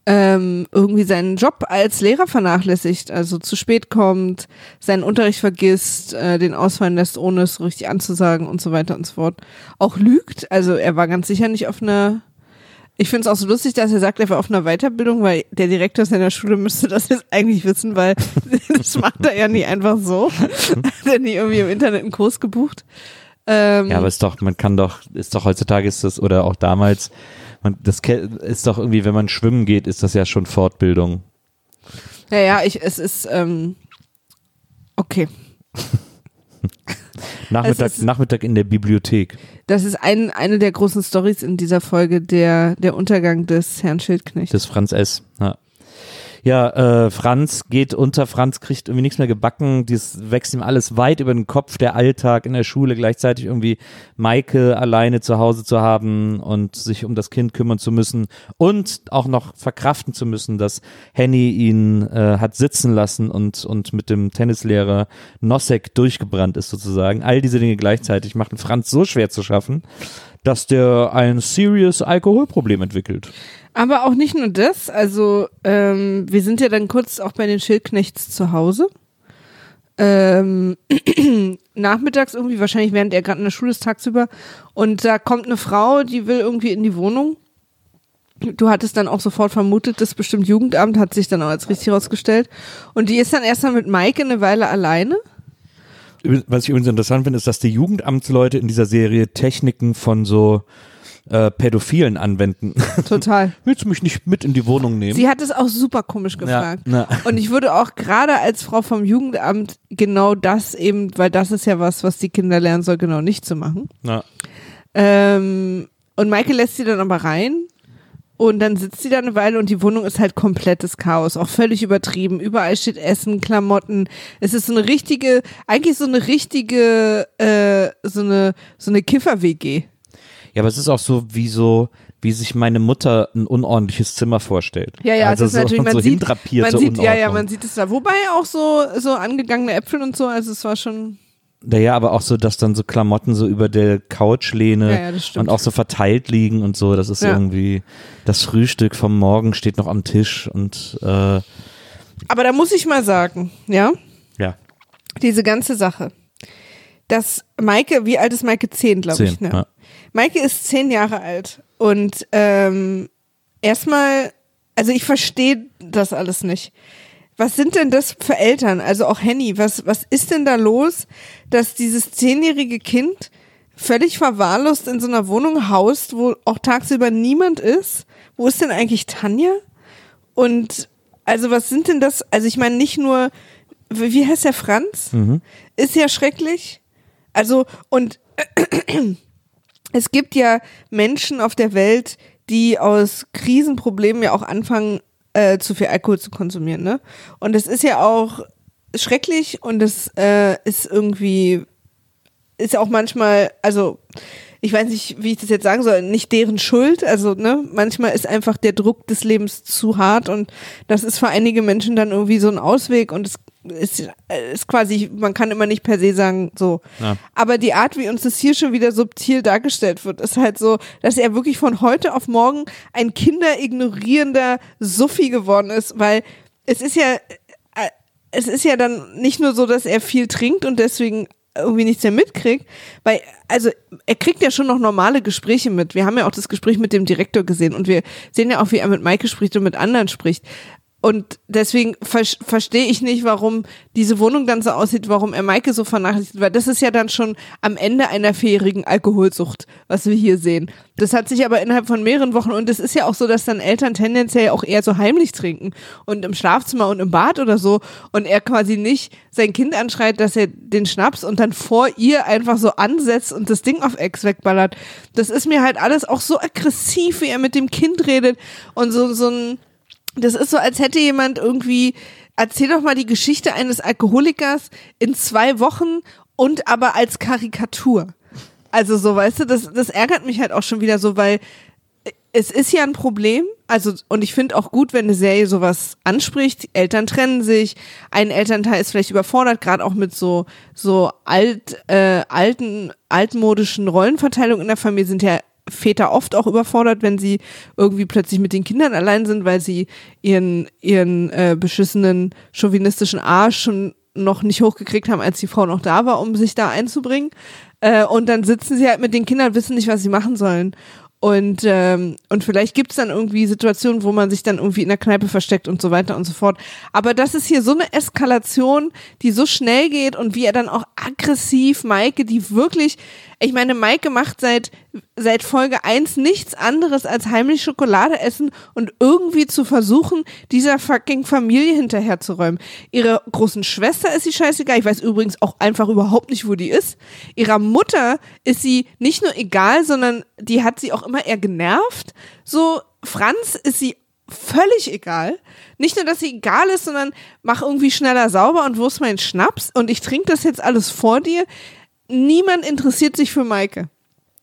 Ähm, irgendwie seinen Job als Lehrer vernachlässigt, also zu spät kommt, seinen Unterricht vergisst, äh, den ausfallen lässt, ohne es richtig anzusagen und so weiter und so fort. Auch lügt, also er war ganz sicher nicht auf einer ich finde es auch so lustig, dass er sagt, er war auf einer Weiterbildung, weil der Direktor seiner Schule müsste das jetzt eigentlich wissen, weil das macht er ja nicht einfach so. Hat er nicht irgendwie im Internet einen Kurs gebucht. Ähm, Ja, aber ist doch, man kann doch, ist doch heutzutage ist das, oder auch damals, man, das ist doch irgendwie, wenn man schwimmen geht, ist das ja schon Fortbildung. ja, ja, ich, es ist, ähm, okay. Nachmittag, ist- Nachmittag in der Bibliothek. Das ist ein, eine der großen Stories in dieser Folge, der, der Untergang des Herrn Schildknecht. des Franz S. Ja. Ja, äh, Franz geht unter, Franz kriegt irgendwie nichts mehr gebacken, das wächst ihm alles weit über den Kopf, der Alltag in der Schule, gleichzeitig irgendwie Maike alleine zu Hause zu haben und sich um das Kind kümmern zu müssen und auch noch verkraften zu müssen, dass Henny ihn äh, hat sitzen lassen und, und mit dem Tennislehrer Nosek durchgebrannt ist sozusagen. All diese Dinge gleichzeitig machten Franz so schwer zu schaffen, dass der ein serious Alkoholproblem entwickelt. Aber auch nicht nur das, also ähm, wir sind ja dann kurz auch bei den Schildknechts zu Hause. Ähm, nachmittags irgendwie, wahrscheinlich während er gerade in der Schule ist, tagsüber. Und da kommt eine Frau, die will irgendwie in die Wohnung. Du hattest dann auch sofort vermutet, das bestimmt Jugendamt, hat sich dann auch als richtig herausgestellt. Und die ist dann erstmal mit Maike eine Weile alleine. Was ich übrigens interessant finde, ist, dass die Jugendamtsleute in dieser Serie Techniken von so äh, Pädophilen anwenden. Total. Willst du mich nicht mit in die Wohnung nehmen? Sie hat es auch super komisch gefragt. Ja, na. Und ich würde auch gerade als Frau vom Jugendamt genau das eben, weil das ist ja was, was die Kinder lernen soll, genau nicht zu machen. Ähm, und Maike lässt sie dann aber rein. Und dann sitzt sie da eine Weile und die Wohnung ist halt komplettes Chaos, auch völlig übertrieben. Überall steht Essen, Klamotten. Es ist so eine richtige, eigentlich so eine richtige, äh, so eine, so eine Kiffer-WG. Ja, aber es ist auch so wie so, wie sich meine Mutter ein unordentliches Zimmer vorstellt. Ja, ja, also es ist so, natürlich, man so sieht, man sieht, ja, ja, man sieht es da. Wobei auch so, so angegangene Äpfel und so, also es war schon, Naja, aber auch so, dass dann so Klamotten so über der Couchlehne Ja, ja, das und auch so verteilt liegen und so. Das ist Ja. irgendwie, das Frühstück vom Morgen steht noch am Tisch und äh, aber da muss ich mal sagen, ja, ja, diese ganze Sache, dass Maike, wie alt ist Maike? Zehn, glaube ich, ne? Ja. Maike ist zehn Jahre alt und ähm, erstmal, also ich verstehe das alles nicht. Was sind denn das für Eltern? Also auch Henny, was, was ist denn da los, dass dieses zehnjährige Kind völlig verwahrlost in so einer Wohnung haust, wo auch tagsüber niemand ist? Wo ist denn eigentlich Tanja? Und also was sind denn das? Also ich meine nicht nur, wie heißt der Franz? Ist ja schrecklich. Also und es gibt ja Menschen auf der Welt, die aus Krisenproblemen ja auch anfangen, äh, zu viel Alkohol zu konsumieren, ne? Und es ist ja auch schrecklich und es äh, ist irgendwie, ist ja auch manchmal, also ich weiß nicht, wie ich das jetzt sagen soll, nicht deren Schuld. Also, ne, manchmal ist einfach der Druck des Lebens zu hart und das ist für einige Menschen dann irgendwie so ein Ausweg und es ist, äh, ist quasi, man kann immer nicht per se sagen, so. Ja. Aber die Art, wie uns das hier schon wieder subtil dargestellt wird, ist halt so, dass er wirklich von heute auf morgen ein kinderignorierender Suffi geworden ist, weil es ist ja, äh, es ist ja dann nicht nur so, dass er viel trinkt und deswegen irgendwie nichts mehr mitkriegt, weil, also, er kriegt ja schon noch normale Gespräche mit. Wir haben ja auch das Gespräch mit dem Direktor gesehen und wir sehen ja auch, wie er mit Maike spricht und mit anderen spricht. Und deswegen ver verstehe ich nicht, warum diese Wohnung dann so aussieht, warum er Maike so vernachlässigt, weil das ist ja dann schon am Ende einer vierjährigen Alkoholsucht, was wir hier sehen. Das hat sich aber innerhalb von mehreren Wochen und es ist ja auch so, dass dann Eltern tendenziell auch eher so heimlich trinken und im Schlafzimmer und im Bad oder so und er quasi nicht sein Kind anschreit, dass er den Schnaps und dann vor ihr einfach so ansetzt und das Ding auf Ex wegballert. Das ist mir halt alles auch so aggressiv, wie er mit dem Kind redet und so, so ein, das ist so, als hätte jemand irgendwie, erzähl doch mal die Geschichte eines Alkoholikers in zwei Wochen und aber als Karikatur. Also so, weißt du, das, das ärgert mich halt auch schon wieder so, weil es ist ja ein Problem, also und ich finde auch gut, wenn eine Serie sowas anspricht. Eltern trennen sich, ein Elternteil ist vielleicht überfordert, gerade auch mit so so alt äh, alten altmodischen Rollenverteilungen in der Familie sind ja Väter oft auch überfordert, wenn sie irgendwie plötzlich mit den Kindern allein sind, weil sie ihren ihren äh, beschissenen chauvinistischen Arsch schon noch nicht hochgekriegt haben, als die Frau noch da war, um sich da einzubringen. Äh, und dann sitzen sie halt mit den Kindern, wissen nicht, was sie machen sollen. Und, ähm, und vielleicht gibt's dann irgendwie Situationen, wo man sich dann irgendwie in der Kneipe versteckt und so weiter und so fort. Aber das ist hier so eine Eskalation, die so schnell geht und wie er dann auch aggressiv Maike, die wirklich, ich meine, Maike macht seit, seit Folge eins nichts anderes als heimlich Schokolade essen und irgendwie zu versuchen, dieser fucking Familie hinterherzuräumen. Ihre großen Schwester ist sie scheißegal. Ich weiß übrigens auch einfach überhaupt nicht, wo die ist. Ihrer Mutter ist sie nicht nur egal, sondern die hat sie auch immer eher genervt. So, Franz ist sie völlig egal. Nicht nur, dass sie egal ist, sondern mach irgendwie schneller sauber und wo ist mein Schnaps und ich trinke das jetzt alles vor dir. Niemand interessiert sich für Maike.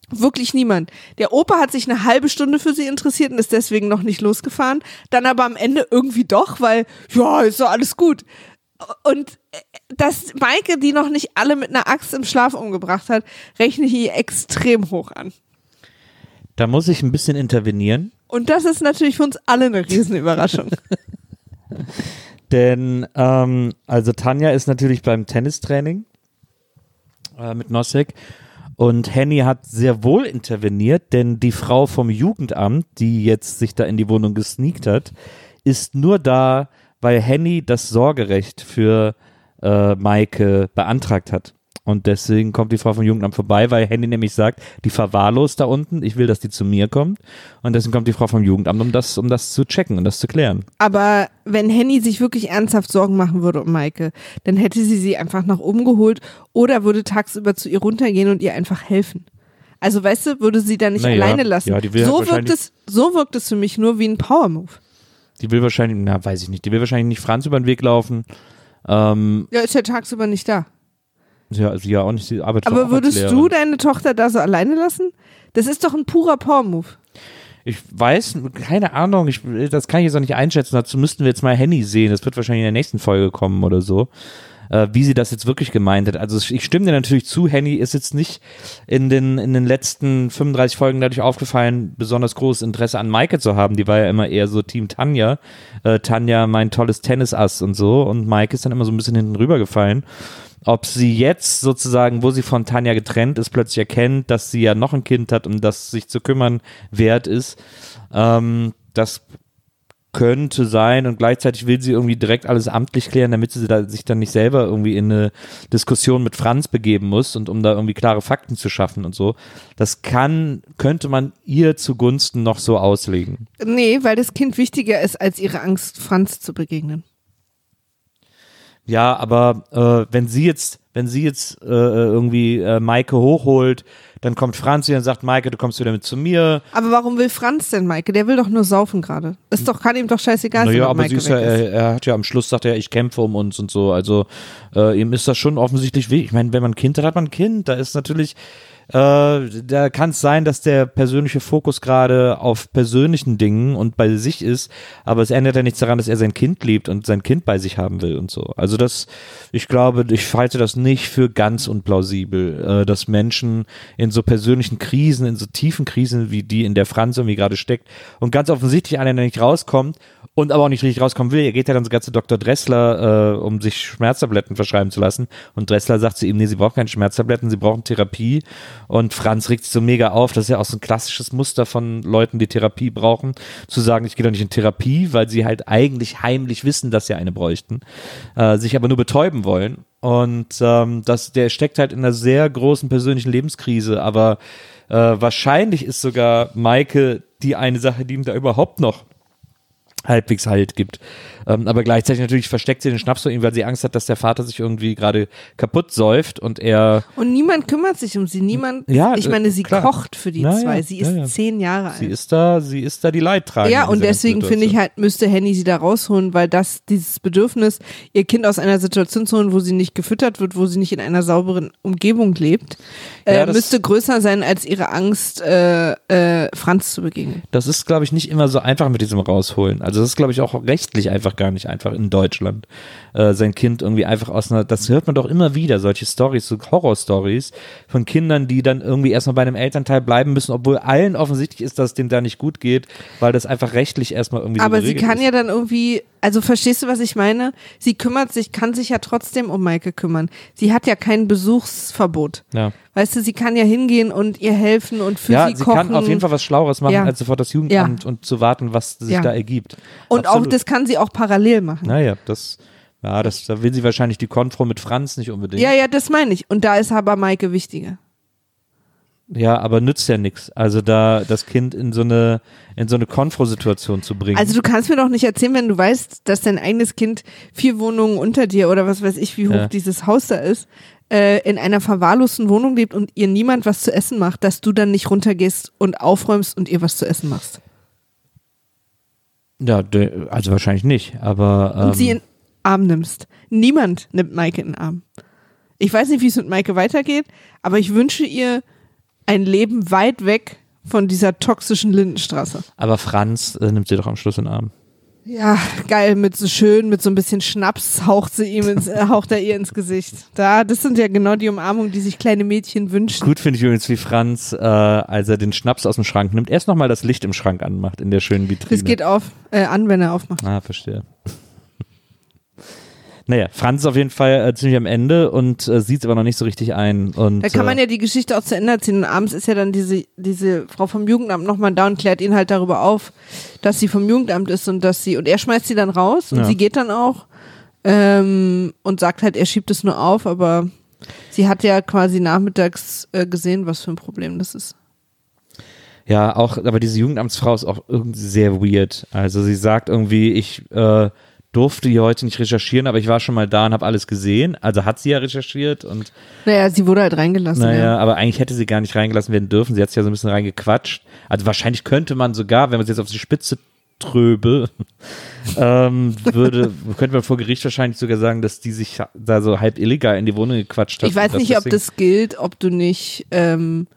Wirklich niemand. Der Opa hat sich eine halbe Stunde für sie interessiert und ist deswegen noch nicht losgefahren. Dann aber am Ende irgendwie doch, weil, ja, ist doch alles gut. Und äh, dass Maike die noch nicht alle mit einer Axt im Schlaf umgebracht hat, rechne ich hier extrem hoch an. Da muss ich ein bisschen intervenieren, Und das ist natürlich für uns alle eine Riesenüberraschung. denn ähm, also Tanja ist natürlich beim Tennistraining äh, mit Nosek Und Henny hat sehr wohl interveniert, denn die Frau vom Jugendamt, die jetzt sich da in die Wohnung gesneakt hat, ist nur da, weil Henny das Sorgerecht für äh, Maike beantragt hat. Und deswegen kommt die Frau vom Jugendamt vorbei, weil Henny nämlich sagt, die verwahrlost da unten, ich will, dass die zu mir kommt. Und deswegen kommt die Frau vom Jugendamt, um das, um das zu checken und das zu klären. Aber wenn Henny sich wirklich ernsthaft Sorgen machen würde um Maike, dann hätte sie sie einfach nach oben geholt oder würde tagsüber zu ihr runtergehen und ihr einfach helfen. Also weißt du, würde sie dann nicht Naja, alleine lassen. ja, die will so halt wirkt es, so wirkt es für mich nur wie ein Power-Move. Die will wahrscheinlich, na, weiß ich nicht, die will wahrscheinlich nicht Franz über den Weg laufen. Ähm, Ja, ist ja tagsüber nicht da. Ja, sie ja auch nicht, sie arbeitet auch Aber würdest du deine Tochter da so alleine lassen? Das ist doch ein purer Power-Move. Ich weiß, keine Ahnung, ich, das kann ich jetzt auch nicht einschätzen. Dazu müssten wir jetzt mal Henny sehen. Das wird wahrscheinlich in der nächsten Folge kommen oder so. Äh, wie sie das jetzt wirklich gemeint hat. Also ich stimme dir natürlich zu, Henny ist jetzt nicht in den, in den letzten 35 Folgen dadurch aufgefallen, besonders großes Interesse an Maike zu haben. Die war ja immer eher so Team Tanja. Äh, Tanja mein tolles Tennisass und so. Und Maike ist dann immer so ein bisschen hinten rübergefallen. Ob sie jetzt sozusagen, wo sie von Tanja getrennt ist, plötzlich erkennt, dass sie ja noch ein Kind hat, um das sich zu kümmern wert ist, ähm, das könnte sein und gleichzeitig will sie irgendwie direkt alles amtlich klären, damit sie da, sich dann nicht selber irgendwie in eine Diskussion mit Franz begeben muss und um da irgendwie klare Fakten zu schaffen und so. Das kann, könnte man ihr zugunsten noch so auslegen. Nee, weil das Kind wichtiger ist, als ihre Angst, Franz zu begegnen. Ja, aber äh, wenn sie jetzt, wenn sie jetzt äh, irgendwie äh, Maike hochholt, dann kommt Franz hier und sagt, Maike, du kommst wieder mit zu mir. Aber warum will Franz denn Maike? Der will doch nur saufen gerade. Ist doch, kann ihm doch scheißegal sein, Naja, aber Maike sie ist ja, er, er hat ja am Schluss sagt er, ich kämpfe um uns und so. Also äh, ihm ist das schon offensichtlich wichtig. Ich meine, wenn man ein Kind hat, hat man ein Kind. Da ist natürlich, äh, da kann es sein, dass der persönliche Fokus gerade auf persönlichen Dingen und bei sich ist, aber es ändert ja nichts daran, dass er sein Kind liebt und sein Kind bei sich haben will und so. Also das, ich glaube, ich halte das nicht für ganz unplausibel, äh, dass Menschen in so persönlichen Krisen, in so tiefen Krisen wie die, in der Franz irgendwie gerade steckt und ganz offensichtlich einer, nicht rauskommt und aber auch nicht richtig rauskommen will. Er geht ja dann sogar zu Dr. Dressler, äh, um sich Schmerztabletten verschreiben zu lassen. Und Dressler sagt zu ihm, nee, sie braucht keine Schmerztabletten, sie brauchen Therapie. Und Franz regt sich so mega auf. Das ist ja auch so ein klassisches Muster von Leuten, die Therapie brauchen, zu sagen, ich gehe doch nicht in Therapie, weil sie halt eigentlich heimlich wissen, dass sie eine bräuchten, äh, sich aber nur betäuben wollen. Und ähm, das, der steckt halt in einer sehr großen persönlichen Lebenskrise, aber äh, wahrscheinlich ist sogar Maike die eine Sache, die ihm da überhaupt noch halbwegs Halt gibt. Ähm, aber gleichzeitig natürlich versteckt sie den Schnaps vor ihm, weil sie Angst hat, dass der Vater sich irgendwie gerade kaputt säuft und er Und niemand kümmert sich um sie. Niemand, Ja, ich äh, meine, sie klar. kocht für die ja, zwei. Sie ja, ist ja. zehn Jahre sie alt. ist da, sie ist da die Leidtragende. Ja, und deswegen finde ich halt, müsste Henny sie da rausholen, weil das, dieses Bedürfnis, ihr Kind aus einer Situation zu holen, wo sie nicht gefüttert wird, wo sie nicht in einer sauberen Umgebung lebt, äh, müsste größer sein als ihre Angst, äh, äh, Franz zu begegnen. Das ist, glaube ich, nicht immer so einfach mit diesem Rausholen. Also das ist, glaube ich, auch rechtlich einfach gar nicht einfach in Deutschland. Äh, sein Kind irgendwie einfach aus einer, das hört man doch immer wieder, solche Stories, so Horror-Stories von Kindern, die dann irgendwie erstmal bei einem Elternteil bleiben müssen, obwohl allen offensichtlich ist, dass es dem da nicht gut geht, weil das einfach rechtlich erstmal irgendwie so Aber sie geregelt kann ist. ja dann irgendwie, also verstehst du, was ich meine? Sie kümmert sich, kann sich ja trotzdem um Maike kümmern. Sie hat ja kein Besuchsverbot. Ja. Weißt du, sie kann ja hingehen und ihr helfen und für ja, sie, sie kochen. kann auf jeden Fall was Schlaueres machen, Ja. als sofort das Jugendamt und zu warten, was sich Ja. da ergibt. und auch Absolut. das kann sie auch parallel machen. Naja, das, ja, das, da will sie wahrscheinlich die Konfro mit Franz nicht unbedingt. Ja, ja, das meine ich. Und da ist aber Maike wichtiger. Ja, aber nützt ja nichts. Also da das Kind in so eine in so eine Konfro-Situation zu bringen. Also du kannst mir doch nicht erzählen, wenn du weißt, dass dein eigenes Kind vier Wohnungen unter dir oder was weiß ich, wie hoch Ja. dieses Haus da ist, äh, in einer verwahrlosten Wohnung lebt und ihr niemand was zu essen macht, dass du dann nicht runtergehst und aufräumst und ihr was zu essen machst. ja, also wahrscheinlich nicht, aber ähm, Und sie in den Arm nimmst. Niemand nimmt Maike in den Arm. Ich weiß nicht, wie es mit Maike weitergeht, aber ich wünsche ihr ein Leben weit weg von dieser toxischen Lindenstraße. aber Franz äh, nimmt sie doch am Schluss in den Arm. Ja, geil, mit so schön, mit so ein bisschen Schnaps haucht sie ihm ins, äh, haucht er ihr ins Gesicht. Da, das sind ja genau die Umarmungen, die sich kleine Mädchen wünschen. Gut finde ich übrigens, wie Franz, äh, als er den Schnaps aus dem Schrank nimmt, erst nochmal das Licht im Schrank anmacht in der schönen Vitrine. Das geht auf, äh, an, wenn er aufmacht. Ah, verstehe. Naja, Franz ist auf jeden Fall äh, ziemlich am Ende und äh, sieht es aber noch nicht so richtig ein. Und, Da kann man äh, ja die Geschichte auch zu Ende erzählen. Und abends ist ja dann diese, diese Frau vom Jugendamt nochmal da und klärt ihn halt darüber auf, dass sie vom Jugendamt ist und dass sie, und er schmeißt sie dann raus und Ja. sie geht dann auch ähm, und sagt halt, er schiebt es nur auf, aber sie hat ja quasi nachmittags äh, gesehen, was für ein Problem das ist. Ja, auch, aber diese Jugendamtsfrau ist auch irgendwie sehr weird. Also sie sagt irgendwie, ich äh, durfte hier heute nicht recherchieren, aber ich war schon mal da und habe alles gesehen. Also hat sie ja recherchiert und Naja, sie wurde halt reingelassen. naja, ja. aber eigentlich hätte sie gar nicht reingelassen werden dürfen. Sie hat sich ja so ein bisschen reingequatscht. Also wahrscheinlich könnte man sogar, wenn man es jetzt auf die Spitze tröbe, ähm, würde, könnte man vor Gericht wahrscheinlich sogar sagen, dass die sich da so halb illegal in die Wohnung gequatscht hat. Ich weiß nicht, ob das gilt, ob du nicht, ähm,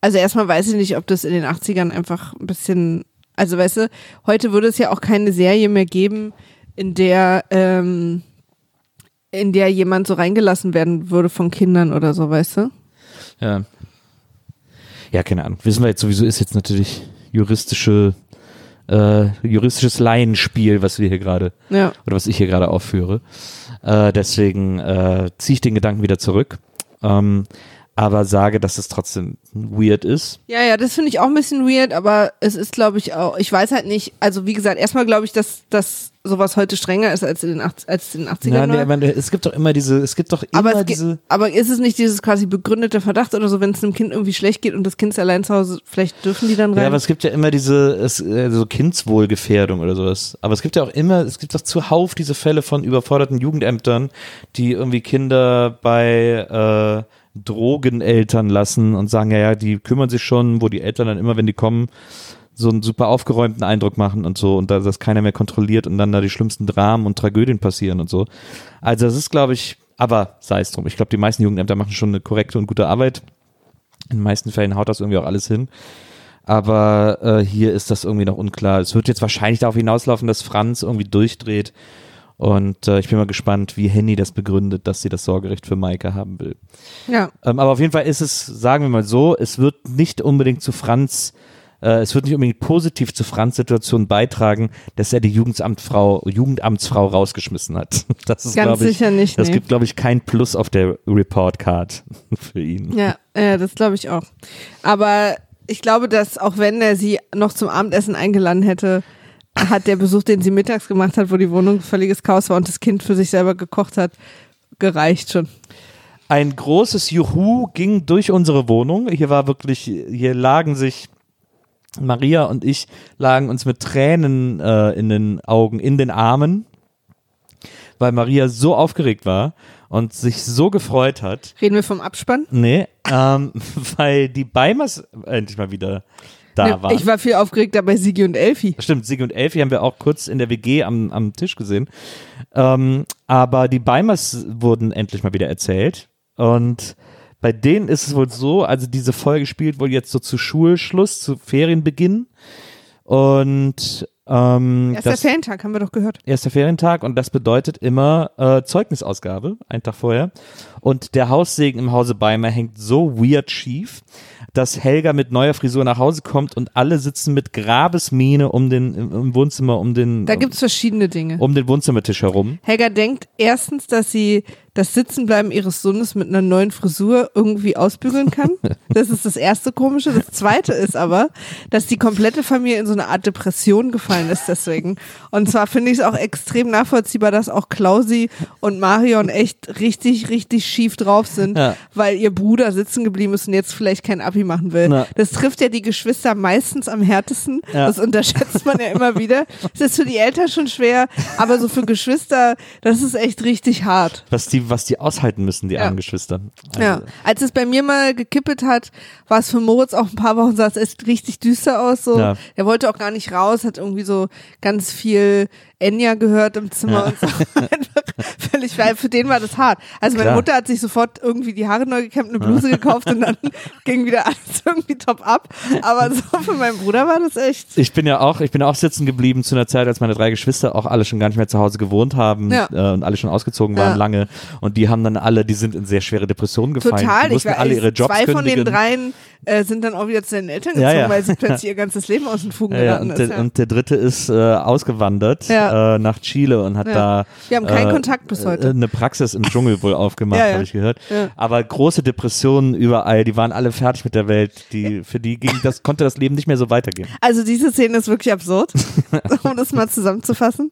also erstmal weiß ich nicht, ob das in den 80ern einfach ein bisschen, also weißt du, heute würde es ja auch keine Serie mehr geben, in der, ähm, in der jemand so reingelassen werden würde von Kindern oder so, weißt du? Ja. Ja, keine Ahnung. Wissen wir jetzt sowieso, ist jetzt natürlich juristische, äh, juristisches Laienspiel, was wir hier gerade, Ja. oder was ich hier gerade aufführe. Äh, deswegen äh, ziehe ich den Gedanken wieder zurück. Ähm, aber sage, dass es trotzdem weird ist. Ja, ja, das finde ich auch ein bisschen weird, aber es ist, glaube ich, auch, ich weiß halt nicht, also wie gesagt, erstmal glaube ich, dass, dass sowas heute strenger ist als in den, 80, als in den 80ern. Ja, nee, aber es gibt doch immer diese, es gibt doch immer Aber, diese. aber ist es nicht dieses quasi begründete Verdacht oder so, wenn es einem Kind irgendwie schlecht geht und das Kind ist allein zu Hause, vielleicht dürfen die dann rein? Ja, aber es gibt ja immer diese es, äh, so Kindswohlgefährdung oder sowas. Aber es gibt ja auch immer, es gibt doch zuhauf diese Fälle von überforderten Jugendämtern, die irgendwie Kinder bei äh, Drogeneltern lassen und sagen, ja, ja, die kümmern sich schon, wo die Eltern dann immer, wenn die kommen, so einen super aufgeräumten Eindruck machen und so und da das keiner mehr kontrolliert und dann da die schlimmsten Dramen und Tragödien passieren und so. Also das ist, glaube ich, aber sei es drum. Ich glaube, die meisten Jugendämter machen schon eine korrekte und gute Arbeit. In den meisten Fällen haut das irgendwie auch alles hin. Aber äh, hier ist das irgendwie noch unklar. Es wird jetzt wahrscheinlich darauf hinauslaufen, dass Franz irgendwie durchdreht. Und äh, ich bin mal gespannt, wie Henny das begründet, dass sie das Sorgerecht für Maike haben will. ja. Ähm, aber auf jeden Fall ist es, sagen wir mal so, es wird nicht unbedingt zu Franz, äh, es wird nicht unbedingt positiv zu Franz Situation beitragen, dass er die Jugendamtfrau, Jugendamtsfrau rausgeschmissen hat. Das ist, Ganz ich, sicher nicht, das nee. gibt, glaube ich, kein Plus auf der Report Card für ihn. Ja, ja das glaube ich auch. Aber ich glaube, dass auch wenn er sie noch zum Abendessen eingeladen hätte, hat der Besuch, den sie mittags gemacht hat, wo die Wohnung völliges Chaos war und das Kind für sich selber gekocht hat, gereicht schon. Ein großes Juhu ging durch unsere Wohnung. Hier war wirklich, hier lagen sich Maria und ich lagen uns mit Tränen äh, in den Augen, in den Armen, weil Maria so aufgeregt war und sich so gefreut hat. Reden wir vom Abspann? Nee, ähm, weil die Beimers endlich mal wieder da Ne, waren. ich war viel aufgeregter bei Sigi und Elfi. Stimmt, Sigi und Elfi haben wir auch kurz in der WG am, am Tisch gesehen. Ähm, aber die Beimers wurden endlich mal wieder erzählt. Und bei denen ist es wohl so, also diese Folge spielt wohl jetzt so zu Schulschluss, zu Ferienbeginn. Und ähm, Erster das, Ferientag, haben wir doch gehört. erster Ferientag und das bedeutet immer äh, Zeugnisausgabe, einen Tag vorher. Und der Haussegen im Hause Beimer hängt so weird schief, dass Helga mit neuer Frisur nach Hause kommt und alle sitzen mit Grabesmiene um den im, im Wohnzimmer um den Da gibt's verschiedene Dinge. um den Wohnzimmertisch herum. Helga denkt erstens, dass sie das Sitzenbleiben ihres Sohnes mit einer neuen Frisur irgendwie ausbügeln kann. Das ist das erste Komische. Das zweite ist aber, dass die komplette Familie in so eine Art Depression gefallen ist deswegen. Und zwar finde ich es auch extrem nachvollziehbar, dass auch Klausi und Marion echt richtig, richtig schief drauf sind, Ja. weil ihr Bruder sitzen geblieben ist und jetzt vielleicht kein Abi machen will. Ja. Das trifft ja die Geschwister meistens am härtesten. Ja. Das unterschätzt man ja immer wieder. Das ist für die Eltern schon schwer, aber so für Geschwister, das ist echt richtig hart. Was die, was die aushalten müssen, die Ja. armen Geschwister. Also, Ja, als es bei mir mal gekippelt hat, war es für Moritz auch ein paar Wochen, sah es echt richtig düster aus. So. Ja. Er wollte auch gar nicht raus, hat irgendwie so ganz viel Enya gehört im Zimmer und so. Völlig, weil für den war das hart. Also meine Klar. Mutter hat sich sofort irgendwie die Haare neu gekämmt, eine Bluse gekauft und dann ging wieder alles irgendwie top ab. Aber so für meinen Bruder war das echt. Ich bin ja auch, ich bin auch sitzen geblieben zu einer Zeit, als meine drei Geschwister auch alle schon gar nicht mehr zu Hause gewohnt haben Ja. äh, und alle schon ausgezogen waren Ja. lange. Und die haben dann alle, die sind in sehr schwere Depressionen gefallen. Total. Die Ich mussten war, alle ihre Jobs zwei von den kündigen. dreien äh, sind dann auch wieder zu den Eltern Ja, gezogen, ja. weil sie plötzlich ihr ganzes Leben aus den Fugen Ja, ja, geraten und, ist. der, Ja. und der dritte ist äh, ausgewandert Ja. Ja. äh, nach Chile und hat Ja. da Wir haben keinen äh, Kontakt bis heute. äh, eine Praxis im Dschungel wohl aufgemacht, Ja, ja. habe ich gehört. Ja. Aber große Depressionen überall, die waren alle fertig mit der Welt. Die, für die ging das, konnte das Leben nicht mehr so weitergehen. Also diese Szene ist wirklich absurd, um das mal zusammenzufassen.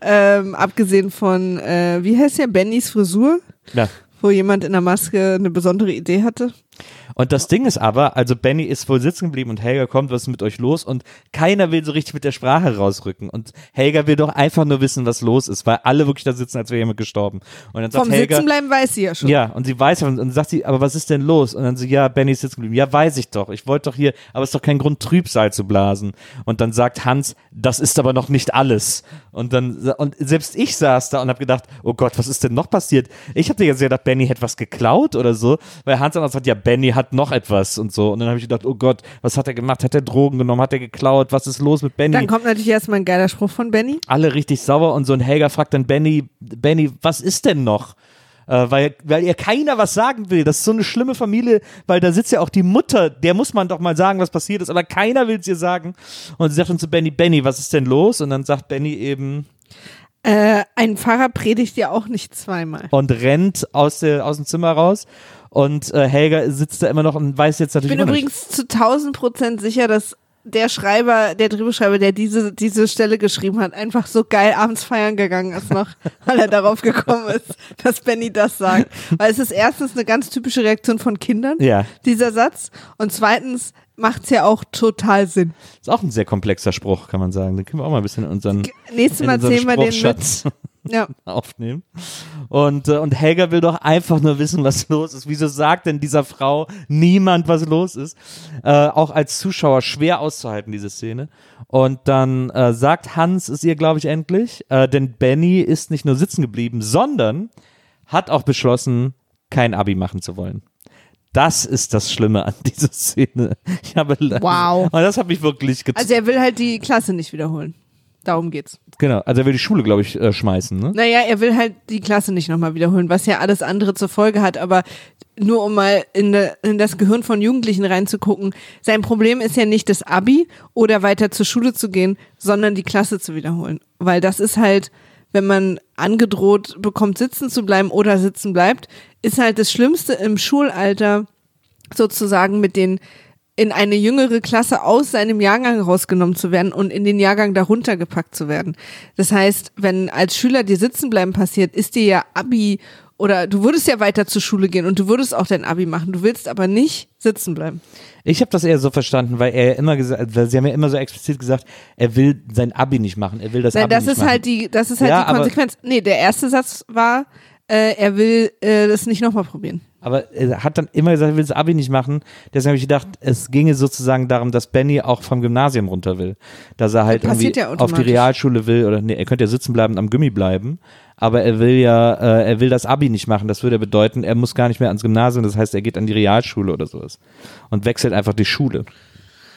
Ähm, abgesehen von, äh, wie heißt der, Bennys Frisur, Ja. wo jemand in der Maske eine besondere Idee hatte. Und das Ding ist aber, also Benny ist wohl sitzen geblieben und Helga kommt, was ist mit euch los? Und keiner will so richtig mit der Sprache rausrücken. Und Helga will doch einfach nur wissen, was los ist, weil alle wirklich da sitzen, als wäre jemand gestorben. Und dann sagt Vom Helga, Sitzenbleiben weiß sie ja schon. ja, und sie weiß, und dann sagt sie, aber was ist denn los? Und dann sie, ja, Benny ist sitzen geblieben. Ja, weiß ich doch. Ich wollte doch hier, aber es ist doch kein Grund, Trübsal zu blasen. Und dann sagt Hans, das ist aber noch nicht alles. Und dann, und selbst ich saß da und habe gedacht, oh Gott, was ist denn noch passiert? Ich hatte jetzt gedacht, Benny hätte was geklaut oder so, weil Hans dann auch sagt, ja, Benny hat noch etwas und so. Und dann habe ich gedacht, oh Gott, was hat er gemacht? Hat er Drogen genommen? Hat er geklaut? Was ist los mit Benny? Dann kommt natürlich erstmal ein geiler Spruch von Benny. alle richtig sauer und so ein Helga fragt dann Benny, Benny, was ist denn noch? Äh, weil, weil ihr keiner was sagen will. Das ist so eine schlimme Familie, weil da sitzt ja auch die Mutter, der muss man doch mal sagen, was passiert ist, aber keiner will es ihr sagen. Und sie sagt dann zu Benny, Benny, was ist denn los? Und dann sagt Benny eben Äh, ein Pfarrer predigt ja auch nicht zweimal. und rennt aus, der, aus dem Zimmer raus. Und äh, Helga sitzt da immer noch und weiß jetzt Ich natürlich bin immer nicht. übrigens zu 1000 Prozent sicher, dass der Schreiber, der Drehbuchschreiber, der diese, diese Stelle geschrieben hat, einfach so geil abends feiern gegangen ist noch, weil er darauf gekommen ist, dass Benny das sagt. Weil es ist erstens eine ganz typische Reaktion von Kindern, Ja, dieser Satz. Und zweitens macht's ja auch total Sinn. ist auch ein sehr komplexer Spruch, kann man sagen. Den können wir auch mal ein bisschen in unseren, Nächstes in Mal unseren zählen wir den mit. Ja. aufnehmen. Und, äh, und Helga will doch einfach nur wissen, was los ist. Wieso sagt denn dieser Frau niemand, was los ist? Äh, auch als Zuschauer schwer auszuhalten, diese Szene. Und dann äh, sagt Hans es ihr, glaube ich, endlich, äh, denn Benny ist nicht nur sitzen geblieben, sondern hat auch beschlossen, kein Abi machen zu wollen. Das ist das Schlimme an dieser Szene. Ich habe Wow. Und das hat mich wirklich gezogen. Also er will halt die Klasse nicht wiederholen. Darum geht's. genau. Also er will die Schule, glaube ich, äh, schmeißen. Ne? Naja, er will halt die Klasse nicht nochmal wiederholen, was ja alles andere zur Folge hat, aber nur um mal in, de, in das Gehirn von Jugendlichen reinzugucken, sein Problem ist ja nicht das Abi oder weiter zur Schule zu gehen, sondern die Klasse zu wiederholen. Weil das ist halt, wenn man angedroht bekommt, sitzen zu bleiben oder sitzen bleibt, ist halt das Schlimmste im Schulalter sozusagen mit den in eine jüngere Klasse aus seinem Jahrgang rausgenommen zu werden und in den Jahrgang darunter gepackt zu werden. Das heißt, wenn als Schüler dir sitzen bleiben passiert, ist dir ja Abi oder du würdest ja weiter zur Schule gehen und du würdest auch dein Abi machen. Du willst aber nicht sitzen bleiben. Ich habe das eher so verstanden, weil er immer gesagt, weil sie haben ja immer so explizit gesagt, er will sein Abi nicht machen, er will das Nein, Abi das nicht ist machen. halt die, das ist halt Ja, die Konsequenz. Nee, der erste Satz war, äh, er will äh, das nicht nochmal probieren. Aber er hat dann immer gesagt, er will das Abi nicht machen. Deswegen habe ich gedacht, es ginge sozusagen darum, dass Benny auch vom Gymnasium runter will. Dass er halt irgendwie ja auf die. Realschule will oder nee, er könnte ja sitzen bleiben und am Gummi bleiben. Aber er will ja, äh, er will das Abi nicht machen. Das würde bedeuten, er muss gar nicht mehr ans Gymnasium. Das heißt, er geht an die Realschule oder sowas. Und wechselt einfach die Schule.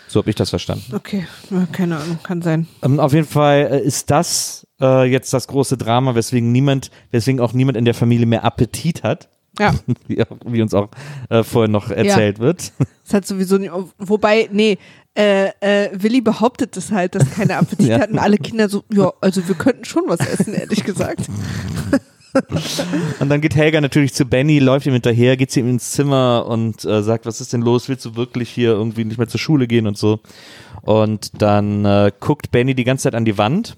So habe ich das verstanden. Okay, keine Ahnung, kann sein. Ähm, auf jeden Fall äh, ist das äh, jetzt das große Drama, weswegen niemand, weswegen auch niemand in der Familie mehr Appetit hat, Ja, wie, wie uns auch äh, vorher noch erzählt wird. das hat sowieso nicht, wobei, nee, äh, äh, Willi behauptet es halt, dass keine Appetit Ja. hatten. Alle Kinder so, ja, also wir könnten schon was essen, ehrlich gesagt. Und dann geht Helga natürlich zu Benny, läuft ihm hinterher, geht zu ihm ins Zimmer und äh, sagt, was ist denn los? Willst du wirklich hier irgendwie nicht mehr zur Schule gehen und so? Und dann äh, guckt Benny die ganze Zeit an die Wand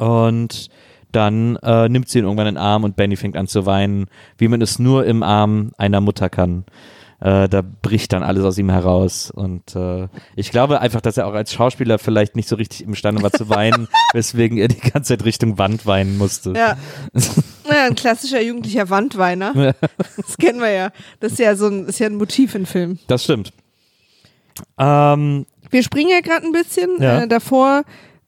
und dann äh, nimmt sie ihn irgendwann in den Arm und Benny fängt an zu weinen, wie man es nur im Arm einer Mutter kann. Äh, da bricht dann alles aus ihm heraus. Und äh, ich glaube einfach, dass er auch als Schauspieler vielleicht nicht so richtig imstande war zu weinen, weswegen er die ganze Zeit Richtung Wand weinen musste. Ja. ja, ein klassischer jugendlicher Wandweiner. Das kennen wir ja. Das ist ja so ein, ist ja ein Motiv in Filmen. Das stimmt. Ähm, Wir springen ja gerade ein bisschen Ja. äh, davor.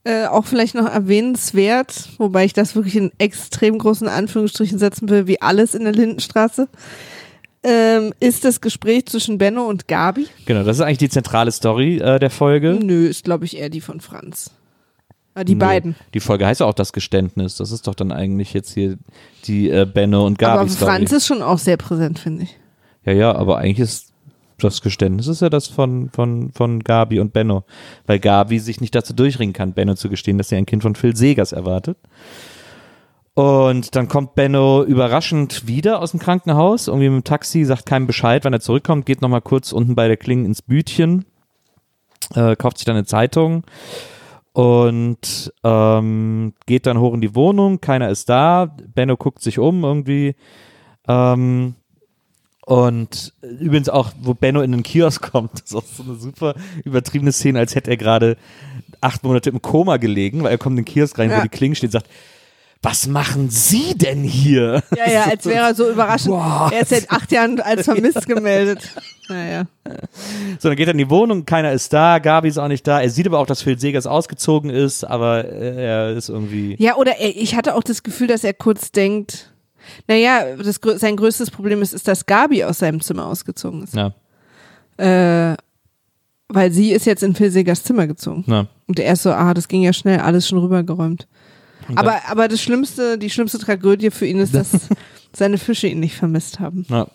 Äh, auch vielleicht noch erwähnenswert, wobei ich das wirklich in extrem großen Anführungsstrichen setzen will, wie alles in der Lindenstraße, ähm, ist das Gespräch zwischen Benno und Gabi. genau, das ist eigentlich die zentrale Story äh, der Folge. Nö, ist glaube ich eher die von Franz. Ah, die Nee, beiden. Die Folge heißt ja auch das Geständnis. Das ist doch dann eigentlich jetzt hier die äh, Benno und Gabi Aber Story. Franz ist schon auch sehr präsent, finde ich. ja, ja, aber eigentlich ist das Geständnis ist ja das von, von, von Gabi und Benno. Weil Gabi sich nicht dazu durchringen kann, Benno zu gestehen, dass sie ein Kind von Phil Segers erwartet. Und dann kommt Benno überraschend wieder aus dem Krankenhaus, irgendwie mit dem Taxi, sagt keinem Bescheid, wann er zurückkommt, geht nochmal kurz unten bei der Klinge ins Bütchen, äh, kauft sich dann eine Zeitung und ähm, geht dann hoch in die Wohnung, keiner ist da, Benno guckt sich um irgendwie ähm, und übrigens auch, wo Benno in den Kiosk kommt, das ist auch so eine super übertriebene Szene, als hätte er gerade acht Monate im Koma gelegen, weil er kommt in den Kiosk rein, Ja. wo die Klinge steht und sagt, was machen Sie denn hier? Ja, ja, als wäre er so überraschend. Er ist seit acht Jahren als vermisst gemeldet. Naja. So, dann geht er in die Wohnung, keiner ist da, Gabi ist auch nicht da. Er sieht aber auch, dass Phil Segers ausgezogen ist, aber äh, er ist irgendwie. Ja, oder er, ich hatte auch das Gefühl, dass er kurz denkt, naja, das, sein größtes Problem ist, ist, dass Gabi aus seinem Zimmer ausgezogen ist. Na, Äh, weil sie ist jetzt in Phil Segers Zimmer gezogen. na. Und er ist so, ah, das ging ja schnell, alles schon rübergeräumt. Aber, aber das Schlimmste, die schlimmste Tragödie für ihn ist, dass seine Fische ihn nicht vermisst haben. na.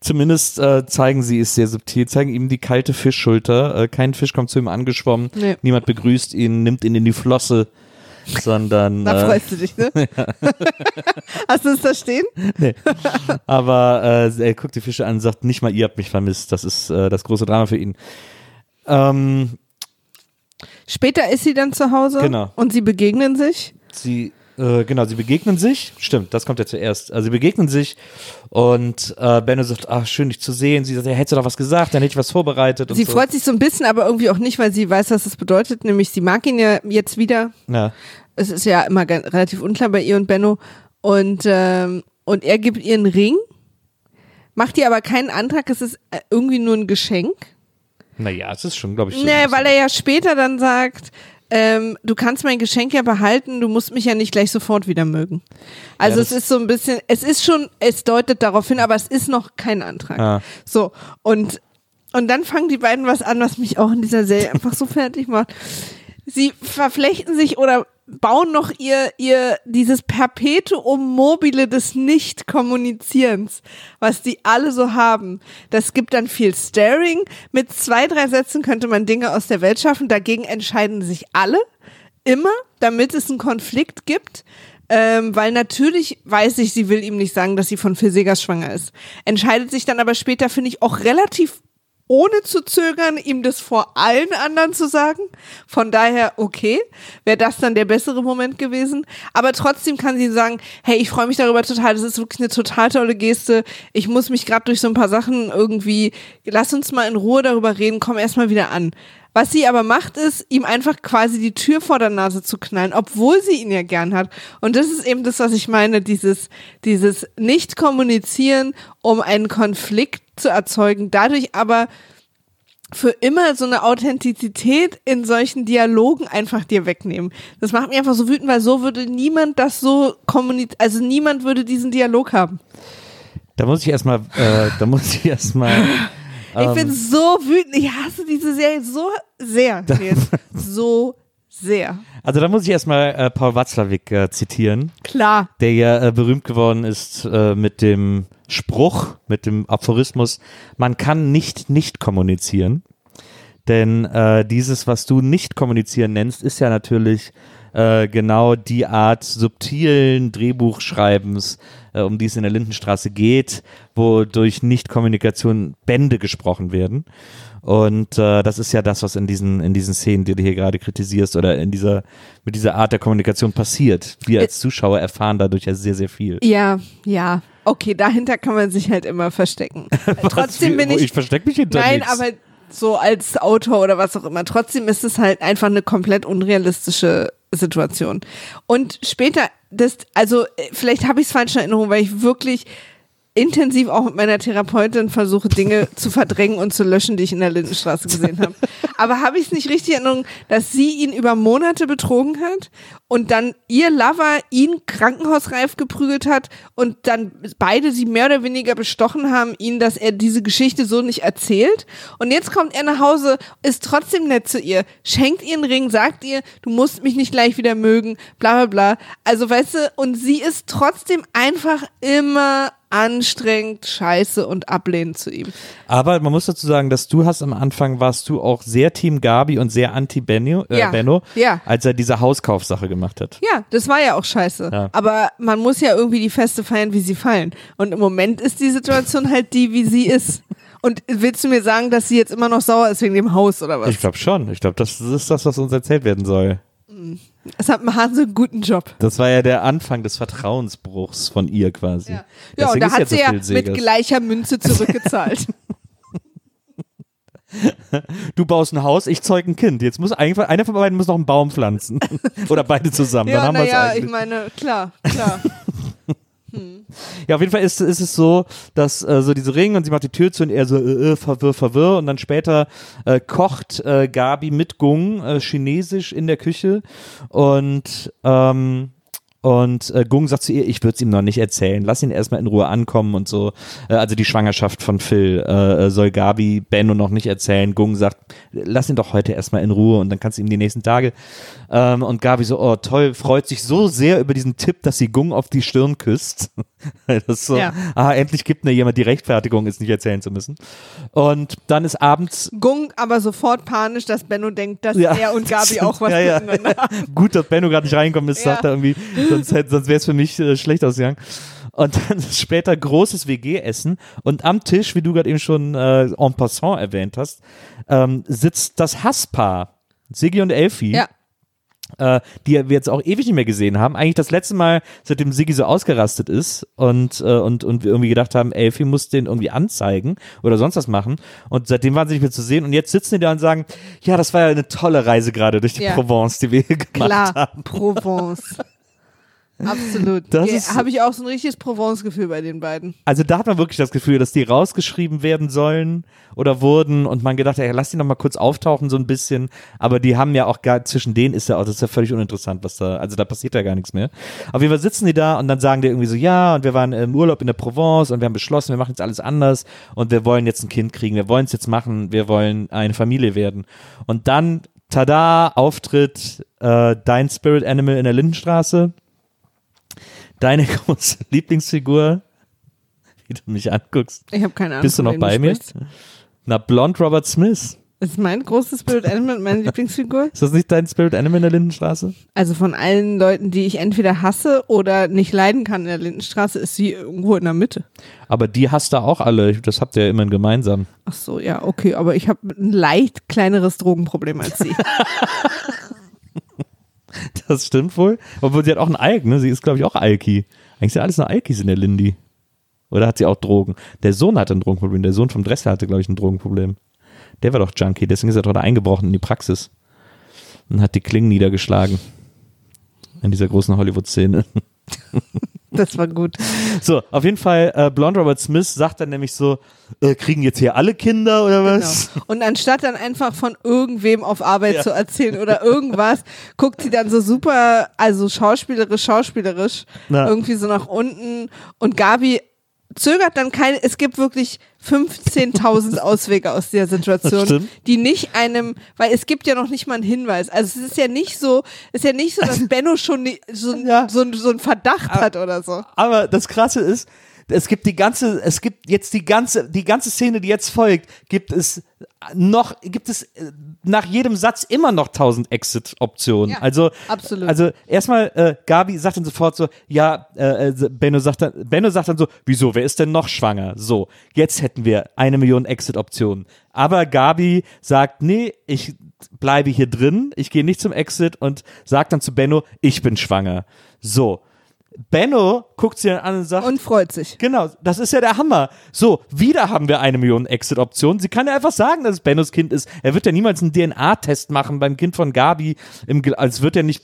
Zumindest äh, zeigen sie es sehr subtil, zeigen ihm die kalte Fischschulter. Äh, kein Fisch kommt zu ihm angeschwommen, Nee. niemand begrüßt ihn, nimmt ihn in die Flosse, sondern. Da äh, freust du dich, ne? Hast du es da stehen? Aber äh, er guckt die Fische an und sagt, nicht mal ihr habt mich vermisst. Das ist äh, das große Drama für ihn. Ähm, Später ist sie dann zu Hause Genau. und sie begegnen sich. sie, äh, genau, sie begegnen sich. Stimmt, das kommt ja zuerst. Also sie begegnen sich und äh, Benno sagt, ach, schön dich zu sehen. Sie sagt, ja, hättest du doch was gesagt, dann hätte ich was vorbereitet. Sie so. freut sich so ein bisschen, aber irgendwie auch nicht, weil sie weiß, was das bedeutet. Nämlich, sie mag ihn ja jetzt wieder. Ja. Es ist ja immer relativ unklar bei ihr und Benno. Und, ähm, und er gibt ihr einen Ring, macht ihr aber keinen Antrag. Es ist äh, irgendwie nur ein Geschenk. Naja, es ist schon, glaube ich, so. Nee, weil er ja später dann sagt, ähm, du kannst mein Geschenk ja behalten, du musst mich ja nicht gleich sofort wieder mögen. Also Ja, es ist so ein bisschen, es ist schon, es deutet darauf hin, aber es ist noch kein Antrag. Ah. So, und, und dann fangen die beiden was an, was mich auch in dieser Serie einfach so fertig macht. Sie verflechten sich oder bauen noch ihr, ihr, dieses Perpetuum mobile des Nicht-Kommunizierens, was die alle so haben. Das gibt dann viel Staring. Mit zwei, drei Sätzen könnte man Dinge aus der Welt schaffen. Dagegen entscheiden sich alle immer, damit es einen Konflikt gibt. Ähm, weil natürlich weiß ich, sie will ihm nicht sagen, dass sie von Phil Segers schwanger ist. Entscheidet sich dann aber später, finde ich, auch relativ ohne zu zögern, ihm das vor allen anderen zu sagen. Von daher, okay, wäre das dann der bessere Moment gewesen. Aber trotzdem kann sie sagen, hey, ich freue mich darüber total, das ist wirklich eine total tolle Geste. Ich muss mich gerade durch so ein paar Sachen irgendwie, lass uns mal in Ruhe darüber reden, komm erst mal wieder an. Was sie aber macht, ist, ihm einfach quasi die Tür vor der Nase zu knallen, obwohl sie ihn ja gern hat. Und das ist eben das, was ich meine, dieses, dieses Nicht-Kommunizieren, um einen Konflikt zu erzeugen, dadurch aber für immer so eine Authentizität in solchen Dialogen einfach dir wegnehmen. Das macht mich einfach so wütend, weil so würde niemand das so kommunizieren, also niemand würde diesen Dialog haben. Da muss ich erstmal, äh, da muss ich erstmal. Ich bin so wütend, ich hasse diese Serie so sehr. Nils. so sehr. Also da muss ich erstmal äh, Paul Watzlawick äh, zitieren. Klar. der ja äh, berühmt geworden ist äh, mit dem Spruch, mit dem Aphorismus, man kann nicht nicht kommunizieren. Denn äh, dieses, was du nicht kommunizieren nennst, ist ja natürlich äh, genau die Art subtilen Drehbuchschreibens, äh, um die es in der Lindenstraße geht, wo durch Nicht-Kommunikation Bände gesprochen werden. Und äh, das ist ja das, was in diesen, in diesen Szenen, die du hier gerade kritisierst, oder in dieser, mit dieser Art der Kommunikation passiert. Wir als Zuschauer erfahren dadurch ja sehr, sehr viel. Ja, ja. Okay, dahinter kann man sich halt immer verstecken. Trotzdem bin Wo ich. Ich verstecke mich hinter Nein, nichts. aber so als Autor oder was auch immer. Trotzdem ist es halt einfach eine komplett unrealistische Situation. Und später, das, also äh, vielleicht habe ich es falsch in Erinnerung, weil ich wirklich intensiv auch mit meiner Therapeutin versuche, Dinge zu verdrängen und zu löschen, die ich in der Lindenstraße gesehen habe. Aber habe ich es nicht richtig in Erinnerung, dass sie ihn über Monate betrogen hat und dann ihr Lover ihn krankenhausreif geprügelt hat und dann beide sie mehr oder weniger bestochen haben, ihn, dass er diese Geschichte so nicht erzählt. Und jetzt kommt er nach Hause, ist trotzdem nett zu ihr, schenkt ihr einen Ring, sagt ihr, du musst mich nicht gleich wieder mögen, bla bla bla. Also weißt du, und sie ist trotzdem einfach immer anstrengend, scheiße und ablehnend zu ihm. Aber man muss dazu sagen, dass du hast am Anfang warst du auch sehr Team Gabi und sehr anti Benno, äh, Ja, Benno ja. als er diese Hauskaufsache gemacht hat. Ja, das war ja auch scheiße. Ja. Aber man muss ja irgendwie die Feste feiern, wie sie fallen. Und im Moment ist die Situation halt die, wie sie ist. Und willst du mir sagen, dass sie jetzt immer noch sauer ist wegen dem Haus oder was? Ich glaube schon. Ich glaube, das ist das, was uns erzählt werden soll. Es hat Hase einen guten Job. Das war ja der Anfang des Vertrauensbruchs von ihr quasi. Ja, ja und da hat sie so ja mit gleicher Münze zurückgezahlt. Du baust ein Haus, ich zeug ein Kind. Jetzt muss eigentlich, einer von beiden muss noch einen Baum pflanzen. Oder beide zusammen. Dann ja, haben wir es naja, eigentlich. ich meine, klar, klar. Ja, auf jeden Fall ist, ist es so, dass äh, so diese Ringe und sie macht die Tür zu und er so äh, äh, verwirr, verwirr und dann später äh, kocht äh, Gabi mit Gung äh, chinesisch in der Küche und ähm, und äh, Gung sagt zu ihr, ich würde es ihm noch nicht erzählen, lass ihn erstmal in Ruhe ankommen und so. Äh, also die Schwangerschaft von Phil äh, soll Gabi Benno noch nicht erzählen. Gung sagt, lass ihn doch heute erstmal in Ruhe und dann kannst du ihm die nächsten Tage. Ähm, und Gabi so, oh toll, freut sich so sehr über diesen Tipp, dass sie Gung auf die Stirn küsst. so, Ja. ah, endlich gibt mir jemand die Rechtfertigung, es nicht erzählen zu müssen. Und dann ist abends Gung aber sofort panisch, dass Benno denkt, dass Ja, er und Gabi auch was ja, ja. Gut, dass Benno gerade nicht reingekommen ist, sagt er irgendwie, sonst, sonst wäre es für mich äh, schlecht ausgegangen. Und dann ist später großes WG-Essen und am Tisch, wie du gerade eben schon äh, en passant erwähnt hast, ähm, sitzt das Hasspaar, Siggi und Elfi. Ja. Äh, die wir jetzt auch ewig nicht mehr gesehen haben. Eigentlich das letzte Mal, seitdem Siggi so ausgerastet ist und, äh, und, und wir irgendwie gedacht haben, Elfie muss den irgendwie anzeigen oder sonst was machen. Und seitdem waren sie nicht mehr zu sehen. Und jetzt sitzen die da und sagen, ja, das war ja eine tolle Reise gerade durch die Ja. Provence, die wir gemacht Klar, haben. Provence. Absolut. Das Habe ich auch so ein richtiges Provence-Gefühl bei den beiden. Also da hat man wirklich das Gefühl, dass die rausgeschrieben werden sollen oder wurden und man gedacht, ey, lass die noch mal kurz auftauchen so ein bisschen, aber die haben ja auch gar, zwischen denen ist ja auch, das ist ja völlig uninteressant, was da, also da passiert ja gar nichts mehr. Auf jeden Fall sitzen die da und dann sagen die irgendwie so, ja, und wir waren im Urlaub in der Provence und wir haben beschlossen, wir machen jetzt alles anders und wir wollen jetzt ein Kind kriegen, wir wollen es jetzt machen, wir wollen eine Familie werden. Und dann, tada, Auftritt, äh, dein Spirit Animal in der Lindenstraße, deine große Lieblingsfigur, wie du mich anguckst. Ich habe keine Ahnung. Bist du noch bei mir? sprichst. Na, Blond Robert Smith. Ist mein großes Spirit Animal, meine Lieblingsfigur. Ist das nicht dein Spirit Animal in der Lindenstraße? Also von allen Leuten, die ich entweder hasse oder nicht leiden kann in der Lindenstraße, ist sie irgendwo in der Mitte. Aber die hast du auch alle. Das habt ihr ja immerhin gemeinsam. Ach so, ja, okay, aber ich habe ein leicht kleineres Drogenproblem als sie. Das stimmt wohl. Obwohl sie hat auch einen Alk, ne? Sie ist, glaube ich, auch Alki. Eigentlich sind alles nur Alkis in der Lindy. Oder hat sie auch Drogen? Der Sohn hatte ein Drogenproblem. Der Sohn vom Dressler hatte, glaube ich, ein Drogenproblem. Der war doch Junkie. Deswegen ist er gerade eingebrochen in die Praxis. Und hat die Klingen niedergeschlagen. In dieser großen Hollywood-Szene. Das war gut. So, auf jeden Fall, äh, Blond Robert Smith sagt dann nämlich so, äh, kriegen jetzt hier alle Kinder oder was? Genau. Und anstatt dann einfach von irgendwem auf Arbeit Ja. zu erzählen oder irgendwas, guckt sie dann so super, also schauspielerisch, schauspielerisch, Na. irgendwie so nach unten und Gabi zögert dann keine, es gibt wirklich 15.000 Auswege aus der Situation, die nicht einem, weil es gibt ja noch nicht mal einen Hinweis. Also es ist ja nicht so, es ist ja nicht so, dass Benno schon die, so, Ja. so, so einen Verdacht hat oder so. Aber das Krasse ist, es gibt die ganze, es gibt jetzt die ganze, die ganze Szene, die jetzt folgt, gibt es noch, gibt es äh, nach jedem Satz immer noch tausend Exit-Optionen. Ja, also, absolut. Also erstmal, äh, Gabi sagt dann sofort so, ja, äh, äh, Benno sagt dann, Benno sagt dann so, wieso, wer ist denn noch schwanger? So, jetzt hätten wir eine Million Exit-Optionen. Aber Gabi sagt, nee, ich bleibe hier drin, ich gehe nicht zum Exit und sagt dann zu Benno, ich bin schwanger. So. Benno guckt sie dann an und sagt, Und freut sich. Genau, das ist ja der Hammer. So, wieder haben wir eine Million Exit-Optionen. Sie kann ja einfach sagen, dass es Bennos Kind ist. Er wird ja niemals einen DNA-Test machen beim Kind von Gabi, im, als wird er nicht.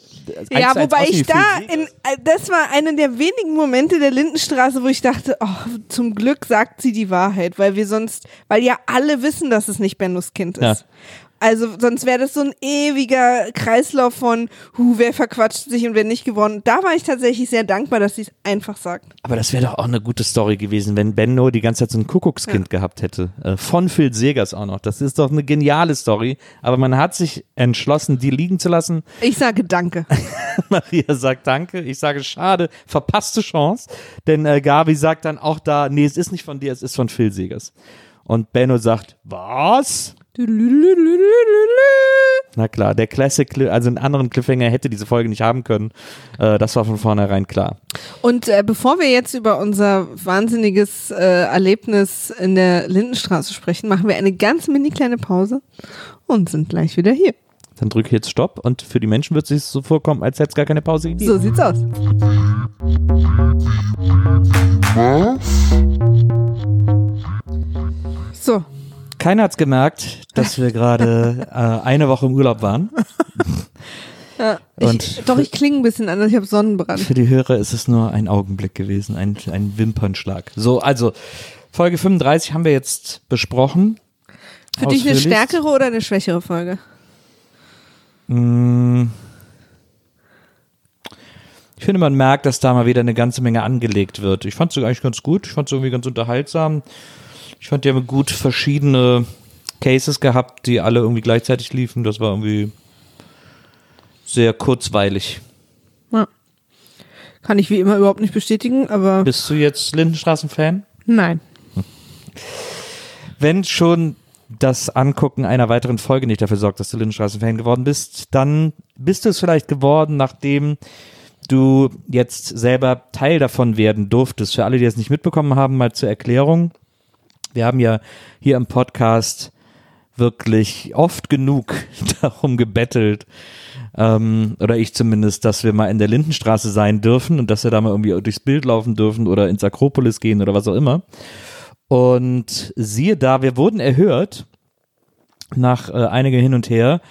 Ja, wobei ich da, in, äh, das war einer der wenigen Momente der Lindenstraße, wo ich dachte, oh, zum Glück sagt sie die Wahrheit, weil wir sonst, weil ja alle wissen, dass es nicht Bennos Kind ist. Ja. Also sonst wäre das so ein ewiger Kreislauf von, hu, wer verquatscht sich und wer nicht gewonnen. Da war ich tatsächlich sehr dankbar, dass sie es einfach sagt. Aber das wäre doch auch eine gute Story gewesen, wenn Benno die ganze Zeit so ein Kuckuckskind gehabt hätte. Äh, von Phil Segers auch noch. Das ist doch eine geniale Story. Aber man hat sich entschlossen, die liegen zu lassen. Ich sage Danke. Maria sagt Danke. Ich sage Schade, verpasste Chance. Denn äh, Gabi sagt dann auch da, nee, es ist nicht von dir, es ist von Phil Segers. Und Benno sagt, was? Na klar, der Classic, also einen anderen Cliffhanger hätte diese Folge nicht haben können. Das war von vornherein klar. Und bevor wir jetzt über unser wahnsinniges Erlebnis in der Lindenstraße sprechen, machen wir eine ganz mini kleine Pause und sind gleich wieder hier. Dann drücke ich jetzt Stopp und für die Menschen wird es sich so vorkommen, als hätte es gar keine Pause gegeben. So sieht's aus. So, Keiner hat's gemerkt, dass wir gerade äh, eine Woche im Urlaub waren. ja, Und ich, doch, ich klinge ein bisschen anders, ich habe Sonnenbrand. Für die Hörer ist es nur ein Augenblick gewesen, ein, ein Wimpernschlag. So, also Folge 35 haben wir jetzt besprochen. Für dich eine stärkere oder eine schwächere Folge? Mm. Ich finde, man merkt, dass da mal wieder eine ganze Menge angelegt wird. Ich fand es eigentlich ganz gut. Ich fand es irgendwie ganz unterhaltsam. Ich fand, die haben gut verschiedene Cases gehabt, die alle irgendwie gleichzeitig liefen. Das war irgendwie sehr kurzweilig. Ja. Kann ich wie immer überhaupt nicht bestätigen, aber Bist du jetzt Lindenstraßen-Fan? nein. Wenn schon das Angucken einer weiteren Folge nicht dafür sorgt, dass du Lindenstraßen-Fan geworden bist, dann bist du es vielleicht geworden, nachdem du jetzt selber Teil davon werden durftest. Für alle, die es nicht mitbekommen haben, mal zur Erklärung. Wir haben ja hier im Podcast wirklich oft genug darum gebettelt, ähm, oder ich zumindest, dass wir mal in der Lindenstraße sein dürfen und dass wir da mal irgendwie durchs Bild laufen dürfen oder ins Akropolis gehen oder was auch immer. Und siehe da, wir wurden erhört nach äh, einige hin und her,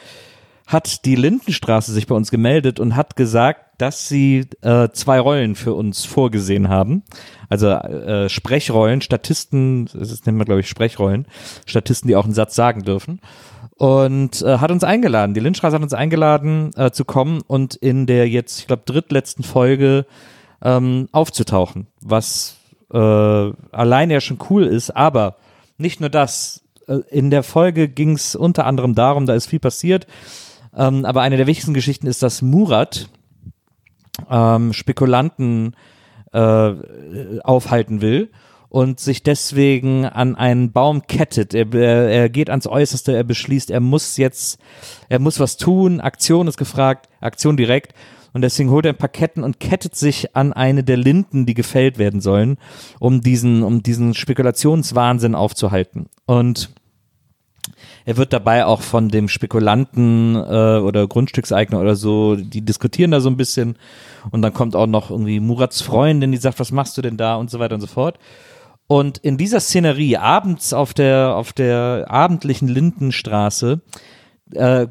hat die Lindenstraße sich bei uns gemeldet und hat gesagt, dass sie äh, zwei Rollen für uns vorgesehen haben. Also äh, Sprechrollen, Statisten, das nennt man glaube ich Sprechrollen, Statisten, die auch einen Satz sagen dürfen. Und äh, hat uns eingeladen, die Lindenstraße hat uns eingeladen äh, zu kommen und in der jetzt, ich glaube, drittletzten Folge ähm, aufzutauchen, was äh, allein ja schon cool ist, aber nicht nur das. Äh, In der Folge ging es unter anderem darum, da ist viel passiert, ähm, aber eine der wichtigsten Geschichten ist, dass Murat ähm, Spekulanten äh, aufhalten will und sich deswegen an einen Baum kettet. Er, er, er geht ans Äußerste, er beschließt, er muss jetzt, er muss was tun, Aktion ist gefragt, Aktion direkt. Und deswegen holt er ein paar Ketten und kettet sich an eine der Linden, die gefällt werden sollen, um diesen, um diesen Spekulationswahnsinn aufzuhalten. Und er wird dabei auch von dem Spekulanten äh, oder Grundstückseigner oder so, die diskutieren da so ein bisschen. Und dann kommt auch noch irgendwie Murats Freundin, die sagt, was machst du denn da und so weiter und so fort. Und in dieser Szenerie, abends auf der, auf der abendlichen Lindenstraße, äh,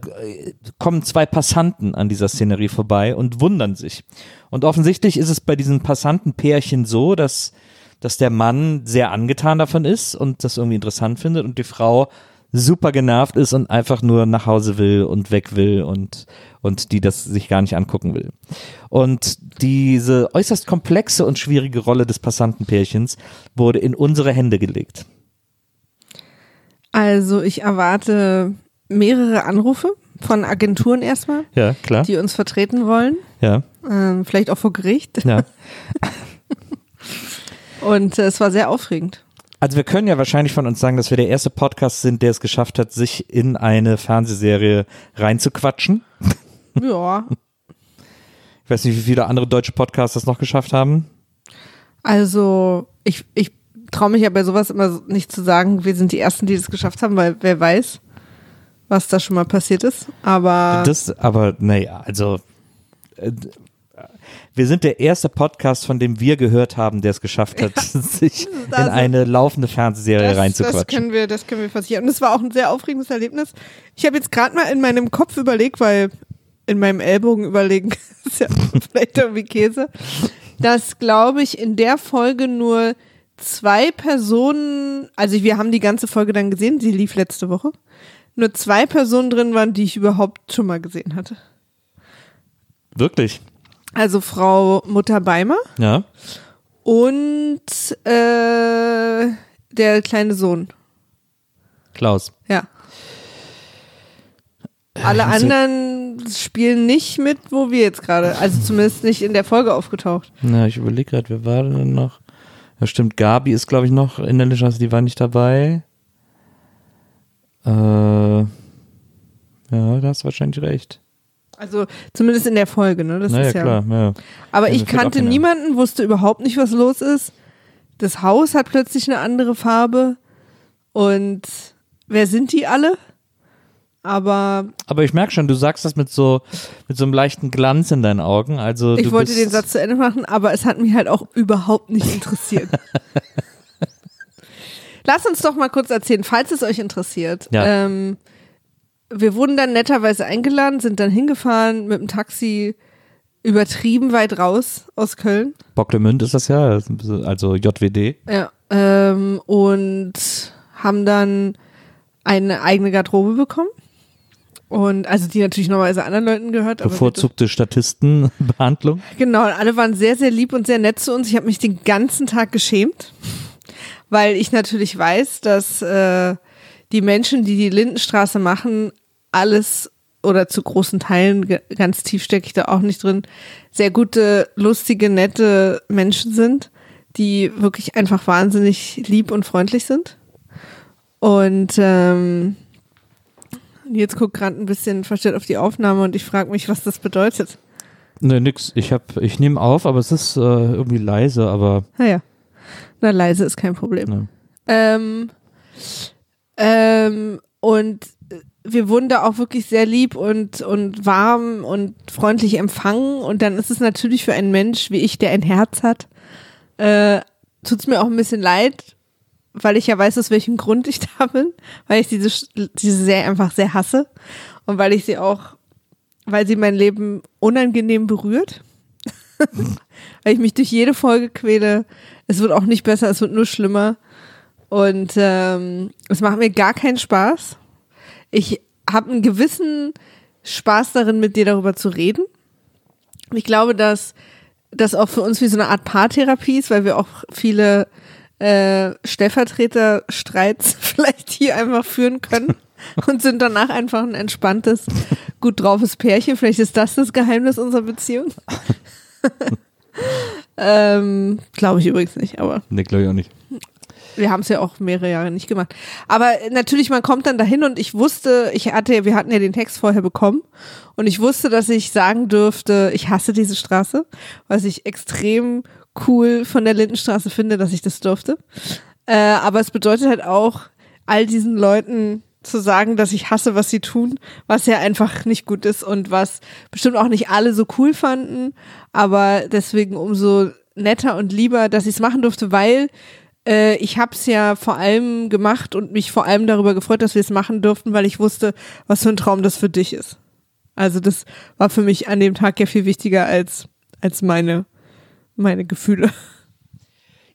kommen zwei Passanten an dieser Szenerie vorbei und wundern sich. Und offensichtlich ist es bei diesen Passantenpärchen so, dass, dass der Mann sehr angetan davon ist und das irgendwie interessant findet und die Frau super genervt ist und einfach nur nach Hause will und weg will und, und die das sich gar nicht angucken will. Und diese äußerst komplexe und schwierige Rolle des Passantenpärchens wurde in unsere Hände gelegt. Also ich erwarte mehrere Anrufe von Agenturen erstmal, Ja, klar. die uns vertreten wollen, Ja, ähm, vielleicht auch vor Gericht. ja. Und äh, es war sehr aufregend. Also wir können ja wahrscheinlich von uns sagen, dass wir der erste Podcast sind, der es geschafft hat, sich in eine Fernsehserie reinzuquatschen. Ja, Ich weiß nicht, wie viele andere deutsche Podcasts das noch geschafft haben. also ich, ich traue mich ja bei sowas immer nicht zu sagen, wir sind die Ersten, die das geschafft haben, weil wer weiß, was da schon mal passiert ist. Aber Das, aber naja, also äh, wir sind der erste Podcast, von dem wir gehört haben, der es geschafft hat, sich in also- eine laufende Fernsehserie das, das reinzuquatschen. können wir, das können wir versichern. Und es war auch ein sehr aufregendes Erlebnis. Ich habe jetzt gerade mal in meinem Kopf überlegt, weil in meinem Ellbogen überlegen ist ja vielleicht irgendwie Käse, dass glaube ich in der Folge nur zwei Personen, also wir haben die ganze Folge dann gesehen, sie lief letzte Woche, nur zwei Personen drin waren, die ich überhaupt schon mal gesehen hatte. Wirklich? Also Frau Mutter Beimer Ja. und äh, der kleine Sohn. Klaus. Ja. Alle ja- anderen spielen nicht mit, wo wir jetzt gerade, also zumindest nicht in der Folge aufgetaucht. Na, ich überlege gerade, wer war denn noch? Ja, stimmt, Gabi ist, glaube ich, noch in der Lichtenstraße, die war nicht dabei. Äh, ja, da hast du wahrscheinlich recht. Also zumindest in der Folge, ne? Das naja, ist ja. klar, ja. Aber Ja, ich kannte niemanden, wusste überhaupt nicht, was los ist. Das Haus hat plötzlich eine andere Farbe. Und wer sind die alle? Aber Aber ich merke schon, du sagst das mit so, mit so einem leichten Glanz in deinen Augen. Also ich wollte den Satz zu Ende machen, aber es hat mich halt auch überhaupt nicht interessiert. Lass uns doch mal kurz erzählen, falls es euch interessiert. Ja. Ähm, wir wurden dann netterweise eingeladen, sind dann hingefahren mit dem Taxi übertrieben weit raus aus Köln. Bocklemünd ist das ja, also JWD. Ja. Ähm, und haben dann eine eigene Garderobe bekommen. Und also die natürlich normalerweise anderen Leuten gehört. Bevorzugte Statistenbehandlung. Genau, und alle waren sehr, sehr lieb und sehr nett zu uns. Ich habe mich den ganzen Tag geschämt, weil ich natürlich weiß, dass äh, die Menschen, die die Lindenstraße machen, alles oder zu großen Teilen, ganz tief stecke ich da auch nicht drin, sehr gute, lustige, nette Menschen sind, die wirklich einfach wahnsinnig lieb und freundlich sind. Und ähm, jetzt guckt gerade ein bisschen verstellt auf die Aufnahme und ich frage mich, was das bedeutet. Ne, nix. Ich hab, ich nehme auf, aber es ist äh, irgendwie leise, aber Naja. Na, leise ist kein Problem. ne. Ähm, ähm, und wir wurden da auch wirklich sehr lieb und, und warm und freundlich empfangen. Und dann ist es natürlich für einen Mensch wie ich, der ein Herz hat, äh, tut es mir auch ein bisschen leid, weil ich ja weiß, aus welchem Grund ich da bin, weil ich diese, diese Serie einfach sehr hasse und weil ich sie auch, weil sie mein Leben unangenehm berührt, weil ich mich durch jede Folge quäle. Es wird auch nicht besser, es wird nur schlimmer und ähm, es macht mir gar keinen Spaß. Ich habe einen gewissen Spaß darin, mit dir darüber zu reden. Ich glaube, dass das auch für uns wie so eine Art Paartherapie ist, weil wir auch viele äh, Stellvertreterstreits vielleicht hier einfach führen können und sind danach einfach ein entspanntes, gut draufes Pärchen. Vielleicht ist das das Geheimnis unserer Beziehung. ähm, Glaube ich übrigens nicht, aber Ne, glaube ich auch nicht. Wir haben es ja auch mehrere Jahre nicht gemacht. Aber natürlich, man kommt dann dahin und ich wusste, ich hatte, wir hatten ja den Text vorher bekommen und ich wusste, dass ich sagen dürfte, ich hasse diese Straße, was ich extrem cool von der Lindenstraße finde, dass ich das durfte. Äh, aber es bedeutet halt auch, all diesen Leuten zu sagen, dass ich hasse, was sie tun, was ja einfach nicht gut ist und was bestimmt auch nicht alle so cool fanden, aber deswegen umso netter und lieber, dass ich es machen durfte, weil äh, ich habe es ja vor allem gemacht und mich vor allem darüber gefreut, dass wir es machen durften, weil ich wusste, was für ein Traum das für dich ist. Also das war für mich an dem Tag ja viel wichtiger als als meine meine Gefühle.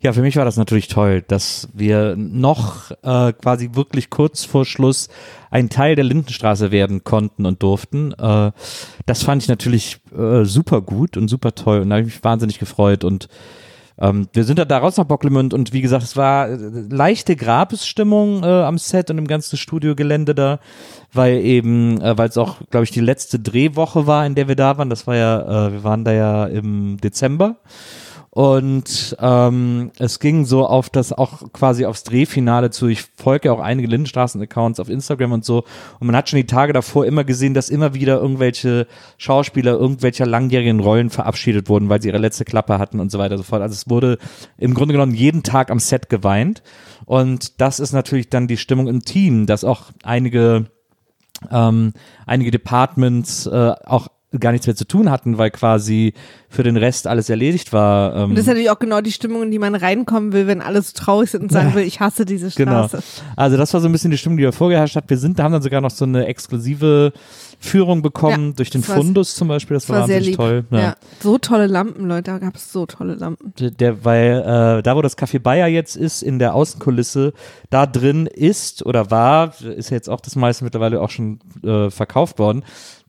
Ja, für mich war das natürlich toll, dass wir noch äh, quasi wirklich kurz vor Schluss ein Teil der Lindenstraße werden konnten und durften. Äh, das fand ich natürlich äh, super gut und super toll und da habe ich mich wahnsinnig gefreut und ähm, wir sind dann da raus nach Bocklemünd und wie gesagt, es war äh, leichte Grabesstimmung äh, am Set und im ganzen Studiogelände da, weil eben, äh, weil es auch, glaube ich, die letzte Drehwoche war, in der wir da waren. Das war ja, äh, wir waren da ja im Dezember. Und ähm, es ging so auf das auch quasi aufs Drehfinale zu. Ich folge ja auch einige Lindenstraßen-Accounts auf Instagram und so. Und man hat schon die Tage davor immer gesehen, dass immer wieder irgendwelche Schauspieler irgendwelcher langjährigen Rollen verabschiedet wurden, weil sie ihre letzte Klappe hatten und so weiter und so fort. Also es wurde im Grunde genommen jeden Tag am Set geweint. Und das ist natürlich dann die Stimmung im Team, dass auch einige ähm, einige Departments äh, auch gar nichts mehr zu tun hatten, weil quasi für den Rest alles erledigt war. Ähm, Und das ist natürlich auch genau die Stimmung, in die man reinkommen will, wenn alle so traurig sind und sagen will, ich hasse diese Genau. Straße. Also das war so ein bisschen die Stimmung, die da vorgeherrscht hat. Wir sind, haben dann sogar noch so eine exklusive Führung bekommen Ja, durch den war- Fundus zum Beispiel. Das, Das war sehr lieb. toll. Ja. So tolle Lampen, Leute. Da gab es so tolle Lampen. der, weil äh, da, wo das Café Bayer jetzt ist, in der Außenkulisse, da drin ist oder war, ist ja jetzt auch das meiste mittlerweile auch schon äh, verkauft worden,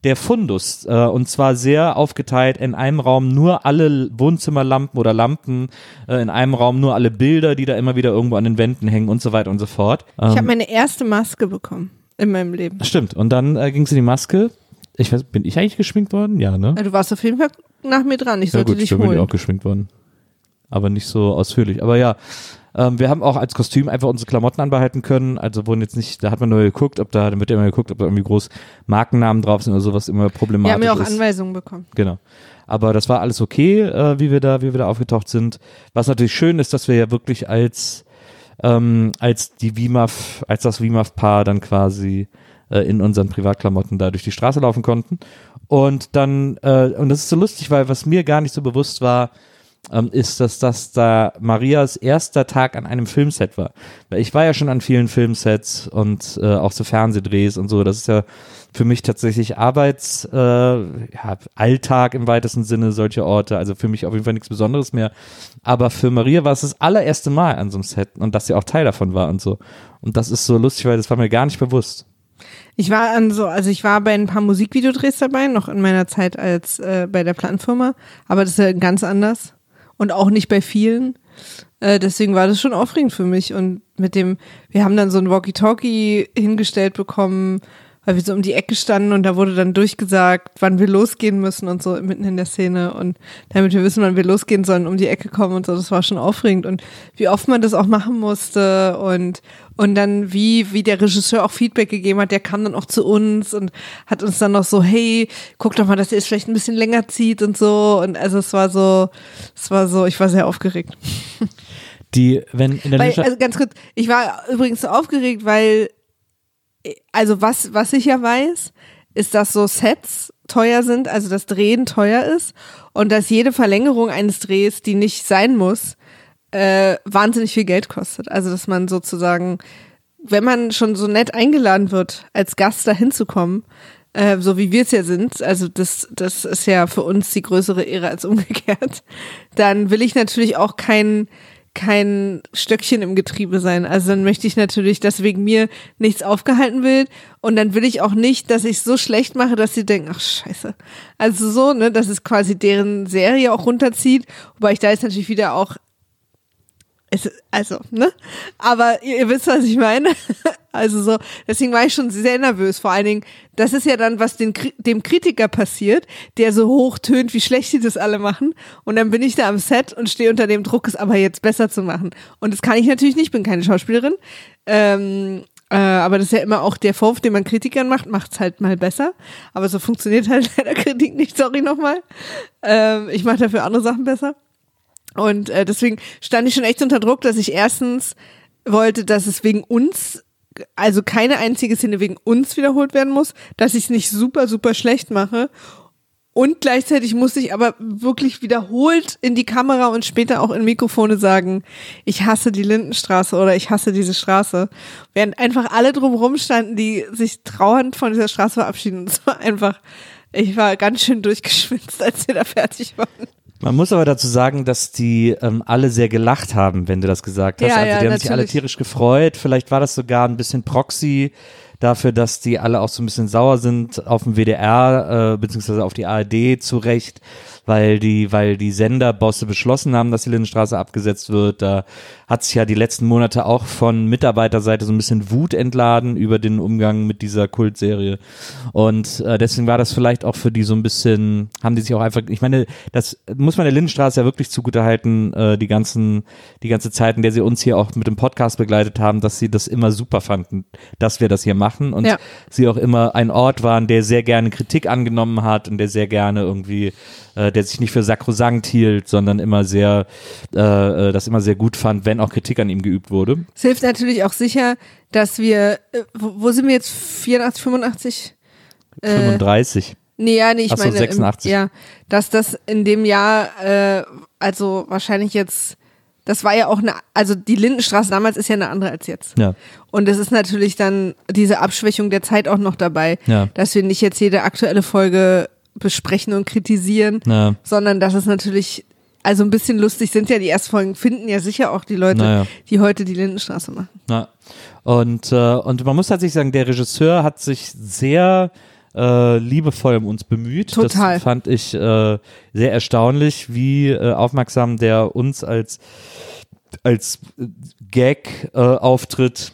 der Fundus. Äh, und zwar sehr aufgeteilt in einem Raum nur alle Wohnzimmerlampen oder Lampen, äh, in einem Raum nur alle Bilder, die da immer wieder irgendwo an den Wänden hängen und so weiter und so fort. Ähm, Ich habe meine erste Maske bekommen in meinem Leben. stimmt. Und dann äh, ging es in die Maske. Ich weiß, bin ich eigentlich geschminkt worden? Ja, ne? Du warst auf jeden Fall nach mir dran. Ich Ja sollte gut, dich stimmt, bin ich holen. auch geschminkt worden. Aber nicht so ausführlich. Aber ja, ähm, wir haben auch als Kostüm einfach unsere Klamotten anbehalten können. Also wurden jetzt nicht, da hat man nur geguckt, ob da, dann wird ja immer geguckt, ob da irgendwie groß Markennamen drauf sind oder sowas immer Wir problematisch haben ja auch ist. Anweisungen bekommen. Genau. Aber das war alles okay, äh, wie wir da, wie wir da aufgetaucht sind. Was natürlich schön ist, dass wir ja wirklich als ähm, als die WIMAF, als das WIMAF-Paar dann quasi äh, in unseren Privatklamotten da durch die Straße laufen konnten. Und dann, äh, und das ist so lustig, weil was mir gar nicht so bewusst war, ähm, ist, dass das da Marias erster Tag an einem Filmset war. Weil ich war ja schon an vielen Filmsets und äh, auch so Fernsehdrehs und so. Das ist ja für mich tatsächlich Arbeits, äh, ja, Alltag im weitesten Sinne, solche Orte. Also für mich auf jeden Fall nichts Besonderes mehr. Aber für Maria war es das allererste Mal an so einem Set und dass sie auch Teil davon war und so. Und das ist so lustig, weil das war mir gar nicht bewusst. Ich war an so, also ich war bei ein paar Musikvideodrehs dabei, noch in meiner Zeit als äh, bei der Plattenfirma, aber das ist ja ganz anders und auch nicht bei vielen. Äh, deswegen war das schon aufregend für mich und mit dem, wir haben dann so ein Walkie-Talkie hingestellt bekommen, weil wir so um die Ecke standen und da wurde dann durchgesagt, wann wir losgehen müssen und so mitten in der Szene. Und damit wir wissen, wann wir losgehen sollen, um die Ecke kommen und so, das war schon aufregend. Und wie oft man das auch machen musste. Und und dann wie wie der Regisseur auch Feedback gegeben hat, der kam dann auch zu uns und hat uns dann noch so, hey, guck doch mal, dass ihr es vielleicht ein bisschen länger zieht und so. Und also es war so, es war so, ich war sehr aufgeregt. Die, wenn in der Weil, also ganz kurz, ich war übrigens so aufgeregt, weil, also was, was ich ja weiß, ist, dass so Sets teuer sind, also das Drehen teuer ist und dass jede Verlängerung eines Drehs, die nicht sein muss, äh, wahnsinnig viel Geld kostet. Also dass man sozusagen, wenn man schon so nett eingeladen wird, als Gast da hinzukommen, äh, so wie wir es ja sind, also das, das ist ja für uns die größere Ehre als umgekehrt, dann will ich natürlich auch kein, kein Stöckchen im Getriebe sein. Also dann möchte ich natürlich, dass wegen mir nichts aufgehalten wird und dann will ich auch nicht, dass ich so schlecht mache, dass sie denken, ach scheiße. Also so, ne, dass es quasi deren Serie auch runterzieht, wobei ich da jetzt natürlich wieder auch es, also, ne? Aber ihr, ihr wisst, was ich meine. Also so, deswegen war ich schon sehr nervös. Vor allen Dingen, das ist ja dann, was den, dem Kritiker passiert, der so hoch tönt, wie schlecht die das alle machen. Und dann bin ich da am Set und stehe unter dem Druck, es aber jetzt besser zu machen. Und das kann ich natürlich nicht, bin keine Schauspielerin. Ähm, äh, aber das ist ja immer auch der Vorwurf, den man Kritikern macht, macht's halt mal besser. Aber so funktioniert halt leider Kritik nicht, sorry nochmal. Ähm, ich mache dafür andere Sachen besser. Und äh, deswegen stand ich schon echt unter Druck, dass ich erstens wollte, dass es wegen uns, also keine einzige Szene wegen uns wiederholt werden muss, dass ich es nicht super, super schlecht mache. Und gleichzeitig musste ich aber wirklich wiederholt in die Kamera und später auch in Mikrofone sagen, ich hasse die Lindenstraße oder ich hasse diese Straße. Während einfach alle drumherum standen, die sich trauernd von dieser Straße verabschieden. Und es war einfach, ich war ganz schön durchgeschwitzt, als wir da fertig waren. Man muss aber dazu sagen, dass die ähm, alle sehr gelacht haben, wenn du das gesagt hast. Ja, also ja, die haben sich alle natürlich. tierisch gefreut. Vielleicht war das sogar ein bisschen Proxy dafür, dass die alle auch so ein bisschen sauer sind auf dem WDR äh, beziehungsweise auf die ARD zu Recht, weil die, weil die Senderbosse beschlossen haben, dass die Lindenstraße abgesetzt wird. Da hat sich ja die letzten Monate auch von Mitarbeiterseite so ein bisschen Wut entladen über den Umgang mit dieser Kultserie. Und äh, deswegen war das vielleicht auch für die so ein bisschen, haben die sich auch einfach, ich meine, das muss man der Lindenstraße ja wirklich zugutehalten, äh, die ganzen, die ganze Zeit, in der sie uns hier auch mit dem Podcast begleitet haben, dass sie das immer super fanden, dass wir das hier machen und Ja. sie auch immer ein Ort waren, der sehr gerne Kritik angenommen hat und der sehr gerne irgendwie, äh, der sich nicht für sakrosankt hielt, sondern immer sehr, äh, äh, das immer sehr gut fand, wenn auch Kritik an ihm geübt wurde. Es hilft natürlich auch sicher, dass wir, äh, wo, wo sind wir jetzt? 84, 85? Äh, 35. Nee, ja, nee, ich Ach so, meine, 86. Im, ja, dass das in dem Jahr, äh, also wahrscheinlich jetzt das war ja auch eine, also die Lindenstraße damals ist ja eine andere als jetzt. Ja. Und es ist natürlich dann diese Abschwächung der Zeit auch noch dabei, Ja. dass wir nicht jetzt jede aktuelle Folge besprechen und kritisieren, Ja. sondern dass es natürlich, also ein bisschen lustig sind ja die ersten Folgen, finden ja sicher auch die Leute, Naja. die heute die Lindenstraße machen. Ja. Und, äh, und man muss tatsächlich sagen, der Regisseur hat sich sehr äh, liebevoll um uns bemüht. Total. Das fand ich äh, sehr erstaunlich, wie äh, aufmerksam der uns als, als äh, Gag-Auftritt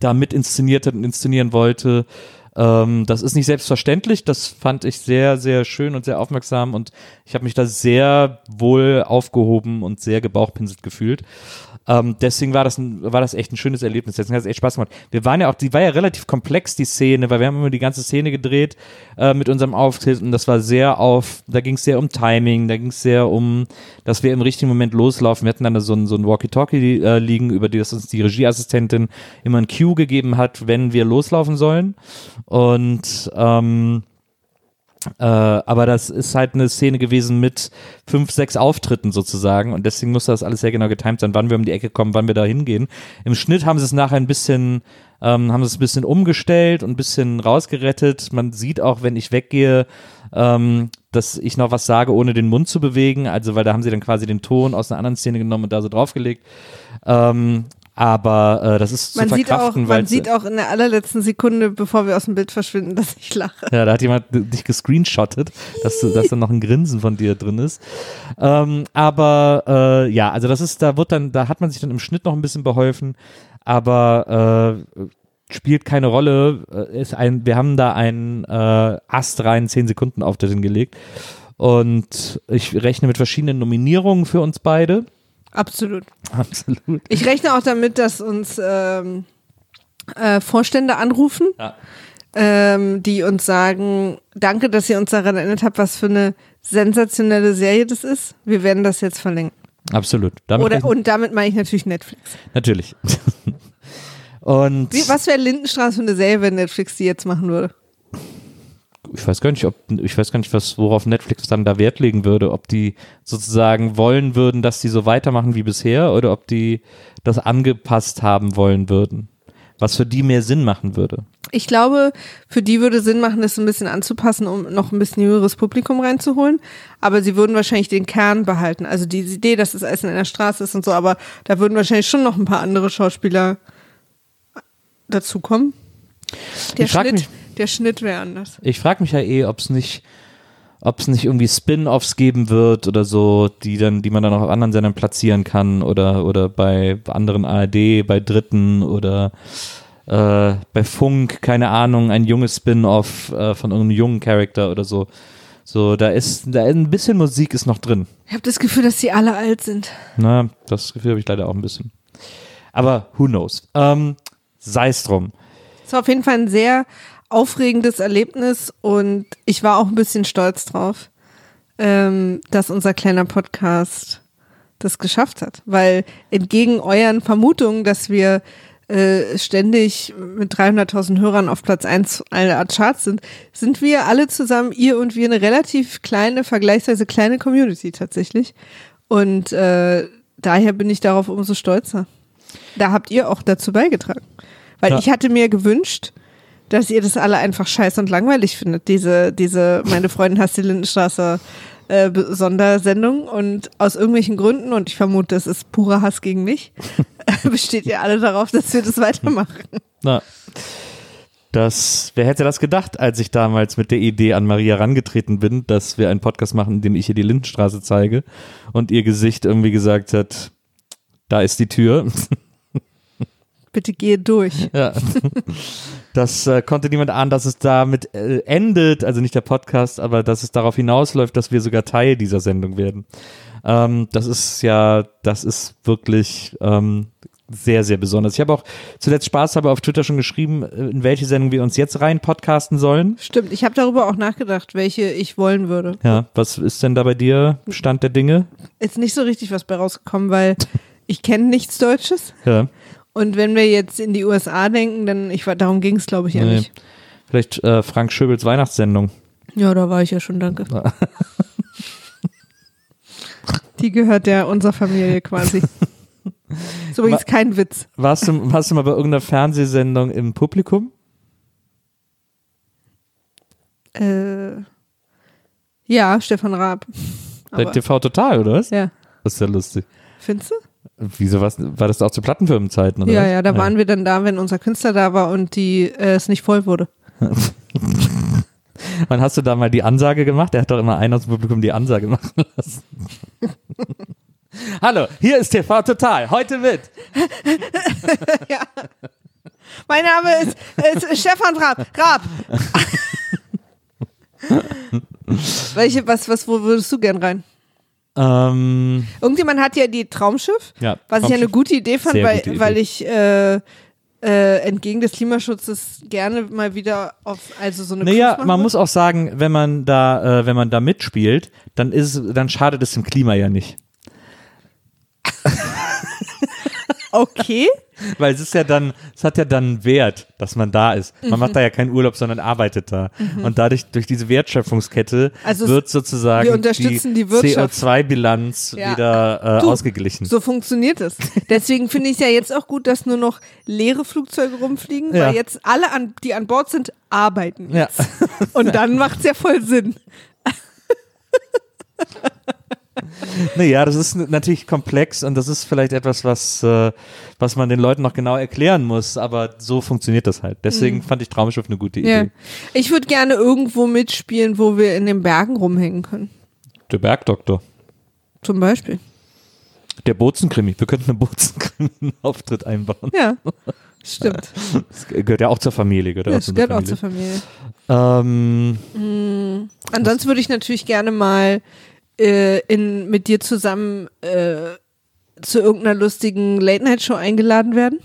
da mit inszeniert hat und inszenieren wollte. Ähm, das ist nicht selbstverständlich. Das fand ich sehr, sehr schön und sehr aufmerksam und ich habe mich da sehr wohl aufgehoben und sehr gebauchpinselt gefühlt. Ähm, deswegen war das, ein, war das echt ein schönes Erlebnis. Deswegen hat es echt Spaß gemacht. Wir waren ja auch, die war ja relativ komplex, die Szene, weil wir haben immer die ganze Szene gedreht äh, mit unserem Auftritt und das war sehr auf, da ging es sehr um Timing, da ging es sehr um, dass wir im richtigen Moment loslaufen. Wir hatten dann so ein, so ein Walkie-Talkie äh, liegen, über das uns die Regieassistentin immer ein Cue gegeben hat, wenn wir loslaufen sollen. Und ähm, äh, aber das ist halt eine Szene gewesen mit fünf, sechs Auftritten sozusagen und deswegen musste das alles sehr genau getimt sein, wann wir um die Ecke kommen, wann wir da hingehen. Im Schnitt haben sie es nachher ein bisschen, ähm, haben sie es ein bisschen umgestellt und ein bisschen rausgerettet. Man sieht auch, wenn ich weggehe, ähm, dass ich noch was sage, ohne den Mund zu bewegen. Also, weil da haben sie dann quasi den Ton aus einer anderen Szene genommen und da so draufgelegt. Ähm, aber äh, das ist Man zu auch, verkraften, weil man sieht auch in der allerletzten Sekunde, bevor wir aus dem Bild verschwinden, dass ich lache. Ja, da hat jemand dich gescreenshottet, dass, dass da noch ein Grinsen von dir drin ist. Ähm, aber äh, ja, also das ist, da wird dann, da hat man sich dann im Schnitt noch ein bisschen beholfen, aber äh, spielt keine Rolle. Äh, Ist ein, wir haben da einen äh, astreinen 10 Sekunden Auftritt hingelegt. Und ich rechne mit verschiedenen Nominierungen für uns beide. Absolut. Absolut. Ich rechne auch damit, dass uns ähm, äh, Vorstände anrufen, Ja. ähm, die uns sagen, danke, dass ihr uns daran erinnert habt, was für eine sensationelle Serie das ist. Wir werden das jetzt verlängern. Absolut. Damit Oder, und damit meine ich natürlich Netflix. natürlich. Und Wie, was wäre Lindenstraße für eine Serie, wenn Netflix die jetzt machen würde? Ich weiß gar nicht, ob ich weiß gar nicht, was worauf Netflix dann da Wert legen würde, ob die sozusagen wollen würden, dass die so weitermachen wie bisher oder ob die das angepasst haben wollen würden. Was für die mehr Sinn machen würde. Ich glaube, für die würde Sinn machen, das ein bisschen anzupassen, um noch ein bisschen jüngeres Publikum reinzuholen. Aber sie würden wahrscheinlich den Kern behalten. Also die Idee, dass es alles in einer Straße ist und so, aber da würden wahrscheinlich schon noch ein paar andere Schauspieler dazukommen. Der Ich Schnitt, mich- der Schnitt wäre anders. Ich frage mich ja eh, ob es nicht ob es nicht irgendwie Spin-offs geben wird oder so, die dann, die man dann auch auf anderen Sendern platzieren kann oder oder bei anderen ARD, bei Dritten oder äh, bei Funk, keine Ahnung, ein junges Spin-off äh, von irgendeinem jungen Charakter oder so. So, da ist, da ein bisschen Musik ist noch drin. Ich habe das Gefühl, dass sie alle alt sind. Na, das Gefühl habe ich leider auch ein bisschen. Aber who knows? Ähm, Sei es drum. Es war auf jeden Fall ein sehr aufregendes Erlebnis und ich war auch ein bisschen stolz drauf, ähm, dass unser kleiner Podcast das geschafft hat. Weil entgegen euren Vermutungen, dass wir äh, ständig mit 300.000 Hörern auf Platz 1 aller Art Charts sind, sind wir alle zusammen, ihr und wir, eine relativ kleine, vergleichsweise kleine Community tatsächlich. Und äh, daher bin ich darauf umso stolzer. Da habt ihr auch dazu beigetragen. Weil Ja. ich hatte mir gewünscht, dass ihr das alle einfach scheiße und langweilig findet, diese, diese, meine Freundin hasst die Lindenstraße äh, Sondersendung und aus irgendwelchen Gründen, und ich vermute, es ist purer Hass gegen mich, besteht ihr alle darauf, dass wir das weitermachen. Na, das, wer hätte das gedacht, als ich damals mit der Idee an Maria rangetreten bin, dass wir einen Podcast machen, in dem ich ihr die Lindenstraße zeige und ihr Gesicht irgendwie gesagt hat, da ist die Tür. Bitte gehe durch. Ja. Das äh, konnte niemand ahnen, dass es damit äh, endet, also nicht der Podcast, aber dass es darauf hinausläuft, dass wir sogar Teil dieser Sendung werden. Ähm, das ist ja, das ist wirklich ähm, sehr, sehr besonders. Ich habe auch zuletzt Spaß habe auf Twitter schon geschrieben, äh, in welche Sendung wir uns jetzt rein podcasten sollen. Stimmt, ich habe darüber auch nachgedacht, welche ich wollen würde. Ja, was ist denn da bei dir Stand der Dinge? Ist nicht so richtig was bei rausgekommen, weil ich kenne nichts Deutsches. Ja, Und wenn wir jetzt in die USA denken, dann, ich war, darum ging es, glaube ich, ja Nee. nicht. vielleicht äh, Frank Schöbels Weihnachtssendung. Ja, da war ich ja schon, danke. Die gehört ja unserer Familie quasi. Ist übrigens kein Witz. Warst du, warst du mal bei irgendeiner Fernsehsendung im Publikum? Äh, ja, Stefan Raab. Bei TV Total, oder was? ja. Das ist ja lustig. Findest du? Wieso was, war das auch zu Plattenfirmenzeiten, oder? Ja, was? ja, da waren wir dann da, wenn unser Künstler da war und die äh, es nicht voll wurde. Wann hast du da mal die Ansage gemacht? Er hat doch immer einen aus dem Publikum die Ansage machen lassen. Hallo, hier ist TV Total. Heute mit. ja. Mein Name ist, ist Stefan Raab. Raab. Welche, was, was, wo würdest du gern rein? Ähm, Irgendjemand hat ja die Traumschiff, ja, was ich ja eine gute Idee fand, Sehr weil, Idee. weil ich äh, äh, entgegen des Klimaschutzes gerne mal wieder auf also so eine Naja, man muss auch sagen, wenn man da, äh, wenn man da mitspielt, dann ist, dann schadet es dem Klima ja nicht. Okay. Weil es ist ja dann, es hat ja dann einen Wert, dass man da ist. Man Mhm. macht da ja keinen Urlaub, sondern arbeitet da. Und dadurch, durch diese Wertschöpfungskette Also wird sozusagen wir die Wirtschaft. CO2-Bilanz Ja. wieder äh, Du, ausgeglichen. So funktioniert es. Deswegen finde ich es ja jetzt auch gut, dass nur noch leere Flugzeuge rumfliegen, Ja. weil jetzt alle, an, die an Bord sind, arbeiten. Ja. Und dann macht es ja voll Sinn. Naja, das ist natürlich komplex und das ist vielleicht etwas, was, äh, was man den Leuten noch genau erklären muss, aber so funktioniert das halt. Deswegen fand ich Traumschiff eine gute Idee. Mhm. Ja. Ich würde gerne irgendwo mitspielen, wo wir in den Bergen rumhängen können. Der Bergdoktor. Zum Beispiel. Der Bozenkrimi. Wir könnten einen Bozenkrimi-Auftritt einbauen. Ja, stimmt. Das gehört ja auch zur Familie. Gehört ja auch Das gehört der auch zur Familie. Familie. Ähm, Ansonsten würde ich natürlich gerne mal äh, in, mit dir zusammen äh, zu irgendeiner lustigen Late-Night-Show eingeladen werden.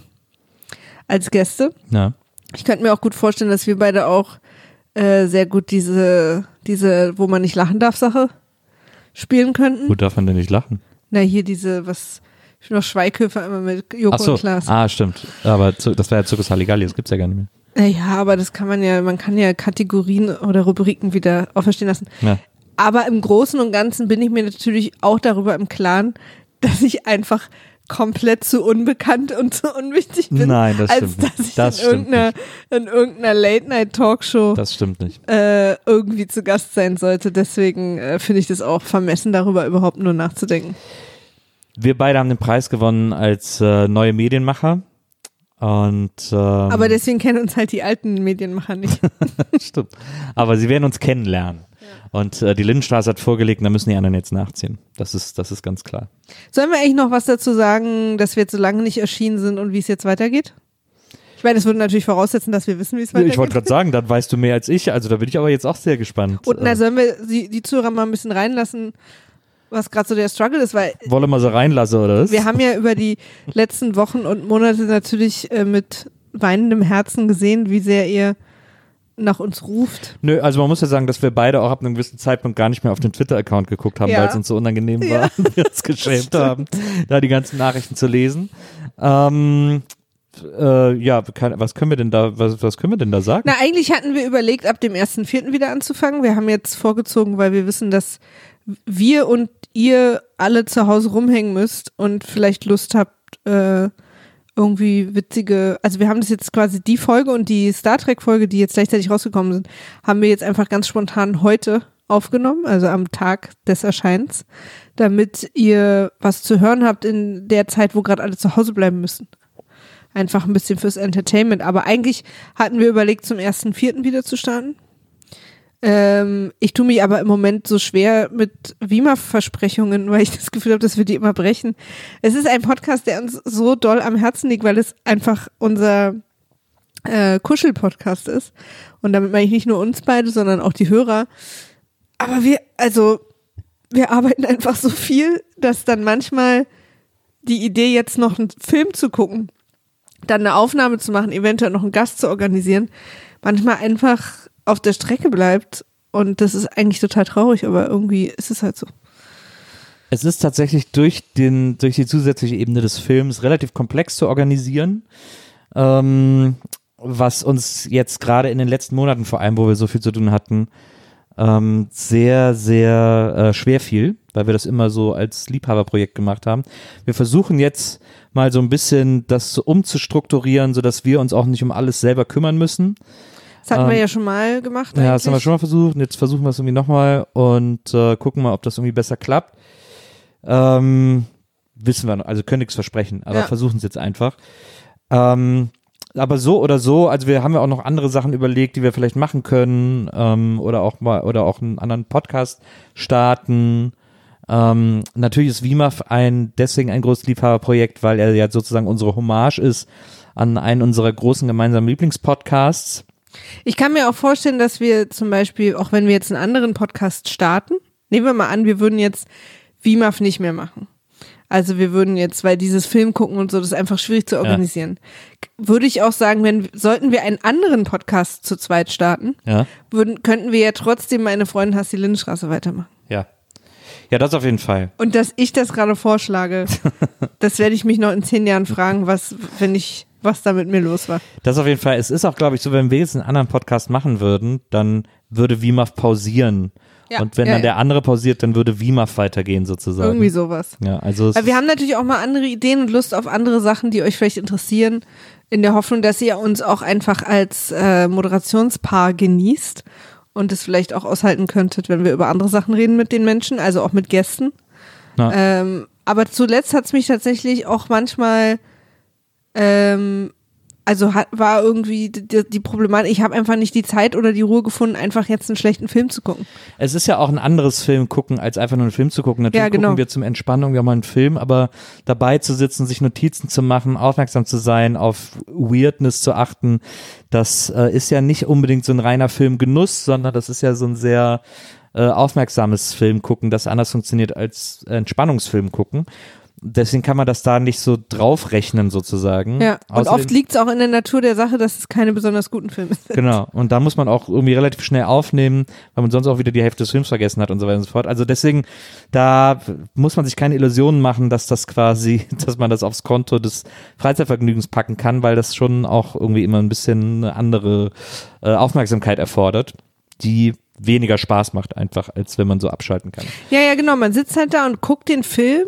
Als Gäste. ja. Ich könnte mir auch gut vorstellen, dass wir beide auch äh, sehr gut diese, diese, wo man nicht lachen darf, Sache spielen könnten. Wo darf man denn nicht lachen? Na, hier diese, was noch Schweighöfer immer mit Joko Ach so. und Klaas. Ah, stimmt. Aber das war ja Zirkus Halligalli, das gibt's ja gar nicht mehr. Naja, aber das kann man ja, man kann ja Kategorien oder Rubriken wieder auferstehen lassen. Ja. Aber im Großen und Ganzen bin ich mir natürlich auch darüber im Klaren, dass ich einfach komplett zu unbekannt und zu unwichtig bin. Nein, das als stimmt dass nicht. ich Das in, irgendeiner, in irgendeiner Late-Night-Talkshow Das stimmt nicht. äh, irgendwie zu Gast sein sollte. Deswegen äh, finde ich das auch vermessen, darüber überhaupt nur nachzudenken. Wir beide haben den Preis gewonnen als äh, neue Medienmacher. Und ähm, Aber deswegen kennen uns halt die alten Medienmacher nicht. stimmt. Aber sie werden uns kennenlernen. Und äh, die Lindenstraße hat vorgelegt, da müssen die anderen jetzt nachziehen. Das ist, das ist ganz klar. Sollen wir eigentlich noch was dazu sagen, dass wir jetzt so lange nicht erschienen sind und wie es jetzt weitergeht? Ich meine, das würde natürlich voraussetzen, dass wir wissen, wie es weitergeht. Ich wollte gerade sagen, dann weißt du mehr als ich. Also da bin ich aber jetzt auch sehr gespannt. Und na, Äh, sollen wir die, die Zuhörer mal ein bisschen reinlassen, was gerade so der Struggle ist, weil Wolle mal so reinlasse, oder was? wir haben ja über die letzten Wochen und Monate natürlich äh, mit weinendem Herzen gesehen, wie sehr ihr nach uns ruft. Nö, also man muss ja sagen, dass wir beide auch ab einem gewissen Zeitpunkt gar nicht mehr auf den Twitter-Account geguckt haben, Ja. weil es uns so unangenehm Ja. war und wir uns geschämt haben, da die ganzen Nachrichten zu lesen. Ähm, äh, ja, kann, was können wir denn da, was, was können wir denn da sagen? Na, eigentlich hatten wir überlegt, ab dem 1.4. wieder anzufangen. Wir haben jetzt vorgezogen, weil wir wissen, dass wir und ihr alle zu Hause rumhängen müsst und vielleicht Lust habt, äh, irgendwie witzige, also wir haben das jetzt quasi die Folge und die Star Trek Folge, die jetzt gleichzeitig rausgekommen sind, haben wir jetzt einfach ganz spontan heute aufgenommen, also am Tag des Erscheins, damit ihr was zu hören habt in der Zeit, wo gerade alle zu Hause bleiben müssen. Einfach ein bisschen fürs Entertainment. Aber eigentlich hatten wir überlegt, zum 1.4. wieder zu starten. Ähm, ich tue mich aber im Moment so schwer mit WIMA-Versprechungen, weil ich das Gefühl habe, dass wir die immer brechen. Es ist ein Podcast, der uns so doll am Herzen liegt, weil es einfach unser äh, Kuschel-Podcast ist. Und damit meine ich nicht nur uns beide, sondern auch die Hörer. Aber wir, also, wir arbeiten einfach so viel, dass dann manchmal die Idee, jetzt noch einen Film zu gucken, dann eine Aufnahme zu machen, eventuell noch einen Gast zu organisieren, manchmal einfach auf der Strecke bleibt. Und das ist eigentlich total traurig, aber irgendwie ist es halt so. Es ist tatsächlich durch, den, durch die zusätzliche Ebene des Films relativ komplex zu organisieren. Ähm, was uns jetzt gerade in den letzten Monaten, vor allem, wo wir so viel zu tun hatten, ähm, sehr, sehr äh, schwer fiel. weil wir das immer so als Liebhaberprojekt gemacht haben. Wir versuchen jetzt mal so ein bisschen das so umzustrukturieren, sodass wir uns auch nicht um alles selber kümmern müssen. Das hatten wir Ähm, ja schon mal gemacht. Ja, das haben wir eigentlich. schon mal versucht. und Jetzt versuchen wir es irgendwie nochmal und äh, gucken mal, ob das irgendwie besser klappt. Ähm, wissen wir noch, also können nichts versprechen, aber Ja. versuchen es jetzt einfach. Ähm, aber so oder so, also wir haben ja auch noch andere Sachen überlegt, die wir vielleicht machen können ähm, oder auch mal oder auch einen anderen Podcast starten. Ähm, natürlich ist WIMAF ein deswegen ein großes Liebhaberprojekt, weil er ja sozusagen unsere Hommage ist an einen unserer großen gemeinsamen Lieblingspodcasts. Ich kann mir auch vorstellen, dass wir zum Beispiel, auch wenn wir jetzt einen anderen Podcast starten, nehmen wir mal an, wir würden jetzt WIMAF nicht mehr machen. Also wir würden jetzt, weil dieses Film gucken und so, das ist einfach schwierig zu organisieren. Würde ich auch sagen, wenn sollten wir einen anderen Podcast zu zweit starten, Ja. würden, könnten wir ja trotzdem meine Freundin Hassi Lindenstraße weitermachen. Ja. Ja, das auf jeden Fall. Und dass ich das gerade vorschlage, das werde ich mich noch in zehn Jahren fragen, was, wenn ich, was da mit mir los war. Das auf jeden Fall. Es ist auch, glaube ich, so, wenn wir jetzt einen anderen Podcast machen würden, dann würde WIMAF pausieren. Ja, Und wenn ja, dann der andere pausiert, dann würde WIMAF weitergehen sozusagen. Irgendwie sowas. Ja, also wir haben natürlich auch mal andere Ideen und Lust auf andere Sachen, die euch vielleicht interessieren, in der Hoffnung, dass ihr uns auch einfach als äh, Moderationspaar genießt und es vielleicht auch aushalten könntet, wenn wir über andere Sachen reden mit den Menschen, also auch mit Gästen. Ähm, aber zuletzt hat es mich tatsächlich auch manchmal, ähm, also hat, war irgendwie die, die Problematik, ich habe einfach nicht die Zeit oder die Ruhe gefunden, einfach jetzt einen schlechten Film zu gucken. es ist ja auch ein anderes Film gucken, als einfach nur einen Film zu gucken. Natürlich Ja, genau. gucken wir zum Entspannung ja mal einen Film, aber dabei zu sitzen, sich Notizen zu machen, aufmerksam zu sein, auf Weirdness zu achten, das äh, ist ja nicht unbedingt so ein reiner Filmgenuss, sondern das ist ja so ein sehr äh, aufmerksames Film gucken, das anders funktioniert als Entspannungsfilm gucken. Deswegen kann man das da nicht so draufrechnen sozusagen. Ja, und Außerdem- oft liegt es auch in der Natur der Sache, dass es keine besonders guten Filme sind. Genau, und da muss man auch irgendwie relativ schnell aufnehmen, weil man sonst auch wieder die Hälfte des Films vergessen hat und so weiter und so fort. Also deswegen, da muss man sich keine Illusionen machen, dass das quasi, dass man das aufs Konto des Freizeitvergnügens packen kann, weil das schon auch irgendwie immer ein bisschen eine andere äh, Aufmerksamkeit erfordert, die weniger Spaß macht einfach, als wenn man so abschalten kann. Ja, ja, genau. Man sitzt halt da und guckt den Film,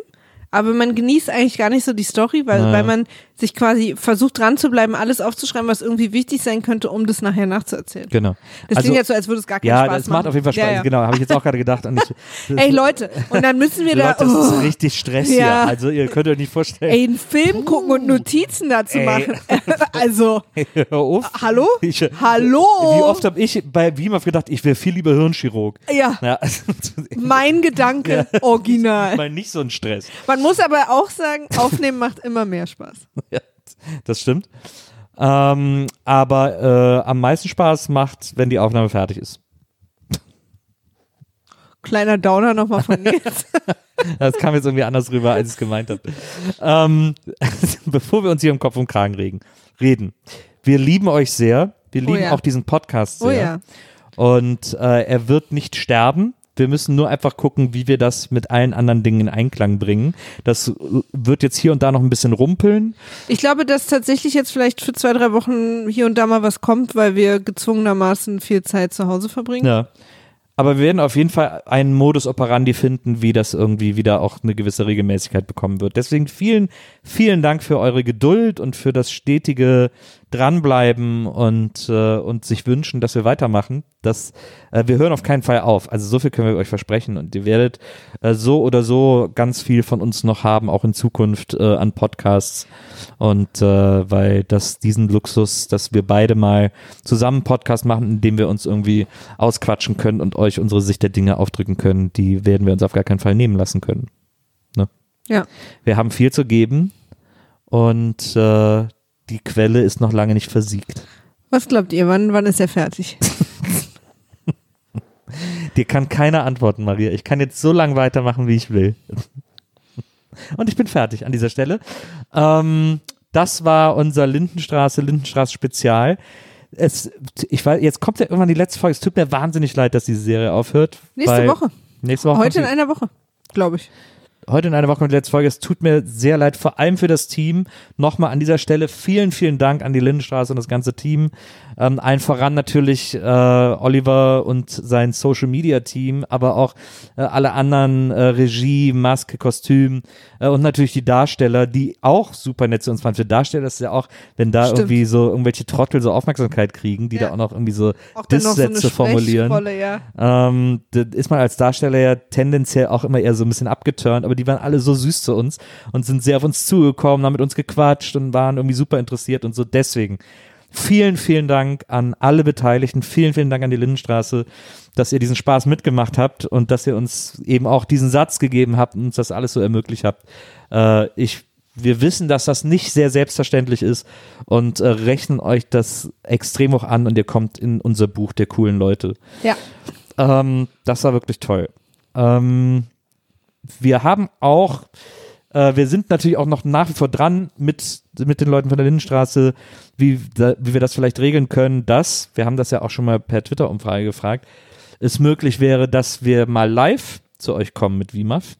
aber man genießt eigentlich gar nicht so die Story, weil, Naja. weil man sich quasi versucht dran zu bleiben, alles aufzuschreiben, was irgendwie wichtig sein könnte, um das nachher nachzuerzählen. Genau. Das also, klingt jetzt so, als würde es gar keinen ja, Spaß das machen. macht auf jeden Fall Spaß. Ja, ja. Genau, habe ich jetzt auch gerade gedacht. Ich, Ey Leute, und dann müssen wir da, Leute, das oh, ist richtig Stress Ja. hier. Also ihr könnt euch nicht vorstellen. ey, einen Film gucken und Notizen dazu Ey. machen. also, Hör auf. hallo? Ich, Hallo? Wie oft habe ich bei WIMAF gedacht, ich wäre viel lieber Hirnchirurg. Ja, Ja, also, mein Gedanke, original. mal nicht so ein Stress. Man muss aber auch sagen, aufnehmen macht immer mehr Spaß. Das stimmt. Ähm, aber äh, am meisten Spaß macht, wenn die Aufnahme fertig ist. Kleiner Downer nochmal von Nils. Das kam jetzt irgendwie anders rüber, als ich es gemeint habe. Ähm, bevor wir uns hier im Kopf und Kragen reden, reden. Wir lieben euch sehr. Wir Oh lieben ja. auch diesen Podcast sehr. Oh ja. Und äh, er wird nicht sterben. Wir müssen nur einfach gucken, wie wir das mit allen anderen Dingen in Einklang bringen. Das wird jetzt hier und da noch ein bisschen rumpeln. Ich glaube, dass tatsächlich jetzt vielleicht für zwei, drei Wochen hier und da mal was kommt, weil wir gezwungenermaßen viel Zeit zu Hause verbringen. Ja. Aber wir werden auf jeden Fall einen Modus operandi finden, wie das irgendwie wieder auch eine gewisse Regelmäßigkeit bekommen wird. Deswegen vielen, vielen Dank für eure Geduld und für das stetige Dranbleiben und, äh, und sich wünschen, dass wir weitermachen. Das, äh, wir hören auf keinen Fall auf. Also so viel können wir euch versprechen und ihr werdet äh, so oder so ganz viel von uns noch haben, auch in Zukunft äh, an Podcasts. Und äh, weil das diesen Luxus, dass wir beide mal zusammen einen Podcast machen, in dem wir uns irgendwie ausquatschen können und euch unsere Sicht der Dinge aufdrücken können, die werden wir uns auf gar keinen Fall nehmen lassen können. Ne? Ja. Wir haben viel zu geben und äh, die Quelle ist noch lange nicht versiegt. Was glaubt ihr, wann, wann ist er fertig? Dir kann keiner antworten, Maria. Ich kann jetzt so lange weitermachen, wie ich will. Und ich bin fertig an dieser Stelle. Ähm, das war unser Lindenstraße, Lindenstraße Spezial. Es, ich weiß, jetzt kommt ja irgendwann die letzte Folge. Es tut mir wahnsinnig leid, dass diese Serie aufhört. Nächste Woche. Nächste Woche. Heute in einer Woche, glaube ich. Heute in einer Woche mit der letzten Folge. Es tut mir sehr leid, vor allem für das Team. Nochmal an dieser Stelle vielen, vielen Dank an die Lindenstraße und das ganze Team. Ähm, allen voran natürlich äh, Oliver und sein Social Media Team, aber auch äh, alle anderen äh, Regie, Maske, Kostüm äh, und natürlich die Darsteller, die auch super nett zu uns waren. Für Darsteller ist es ja auch, wenn da Stimmt. irgendwie so irgendwelche Trottel so Aufmerksamkeit kriegen, die Ja. da auch noch irgendwie so noch so formulieren. Ja. Ähm, da ist man als Darsteller ja tendenziell auch immer eher so ein bisschen abgeturnt, aber die waren alle so süß zu uns und sind sehr auf uns zugekommen, haben mit uns gequatscht und waren irgendwie super interessiert und so. Deswegen vielen, vielen Dank an alle Beteiligten, vielen, vielen Dank an die Lindenstraße, dass ihr diesen Spaß mitgemacht habt und dass ihr uns eben auch diesen Satz gegeben habt und uns das alles so ermöglicht habt. Äh, ich wir wissen, dass das nicht sehr selbstverständlich ist und äh, rechnen euch das extrem auch an und ihr kommt in unser Buch der coolen Leute. Ja. Ähm, das war wirklich toll. Ähm, wir haben auch, äh, wir sind natürlich auch noch nach wie vor dran mit, mit den Leuten von der Lindenstraße, wie, da, wie wir das vielleicht regeln können, dass, wir haben das ja auch schon mal per Twitter-Umfrage gefragt, es möglich wäre, dass wir mal live zu euch kommen mit WIMAF.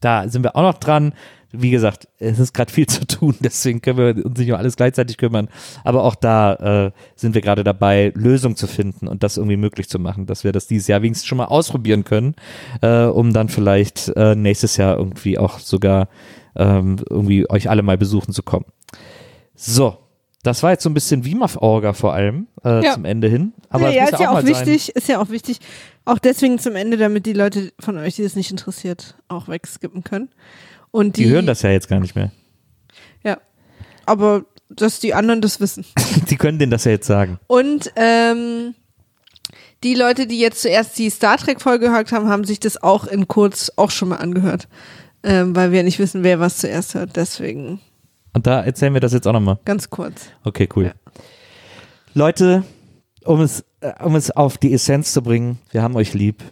Da sind wir auch noch dran. Wie gesagt, es ist gerade viel zu tun, deswegen können wir uns nicht um alles gleichzeitig kümmern. Aber auch da äh, sind wir gerade dabei, Lösungen zu finden und das irgendwie möglich zu machen, dass wir das dieses Jahr wenigstens schon mal ausprobieren können, äh, um dann vielleicht äh, nächstes Jahr irgendwie auch sogar ähm, irgendwie euch alle mal besuchen zu kommen. So, das war jetzt so ein bisschen WIMAF-Orga vor allem äh, Ja. zum Ende hin. Aber es ja, muss ist ja auch mal wichtig, ist ja auch wichtig. Auch deswegen zum Ende, damit die Leute von euch, die es nicht interessiert, auch wegskippen können. Und die, Die hören das ja jetzt gar nicht mehr. Ja. Aber dass die anderen das wissen. Die können denen das ja jetzt sagen. Und ähm, die Leute, die jetzt zuerst die Star Trek-Folge gehört haben, haben sich das auch in kurz auch schon mal angehört. Ähm, weil wir nicht wissen, wer was zuerst hört. Deswegen Und da erzählen wir das jetzt auch nochmal. ganz kurz. Okay, cool. Ja. Leute, um es, äh, um es auf die Essenz zu bringen, wir haben euch lieb.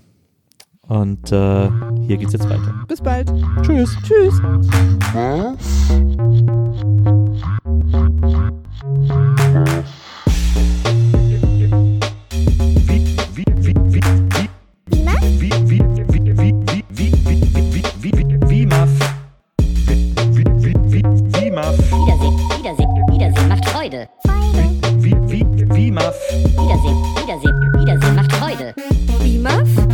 Und äh, hier geht's jetzt weiter. Bis bald. Tschüss. Tschüss. Freude. Wie, wie, wie, wie, Wiedersehen, Wiedersehen, Wiedersehen macht Freude. Wie, Muff?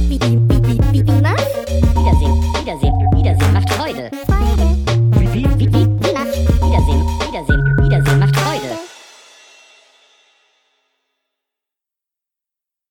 ビビビビ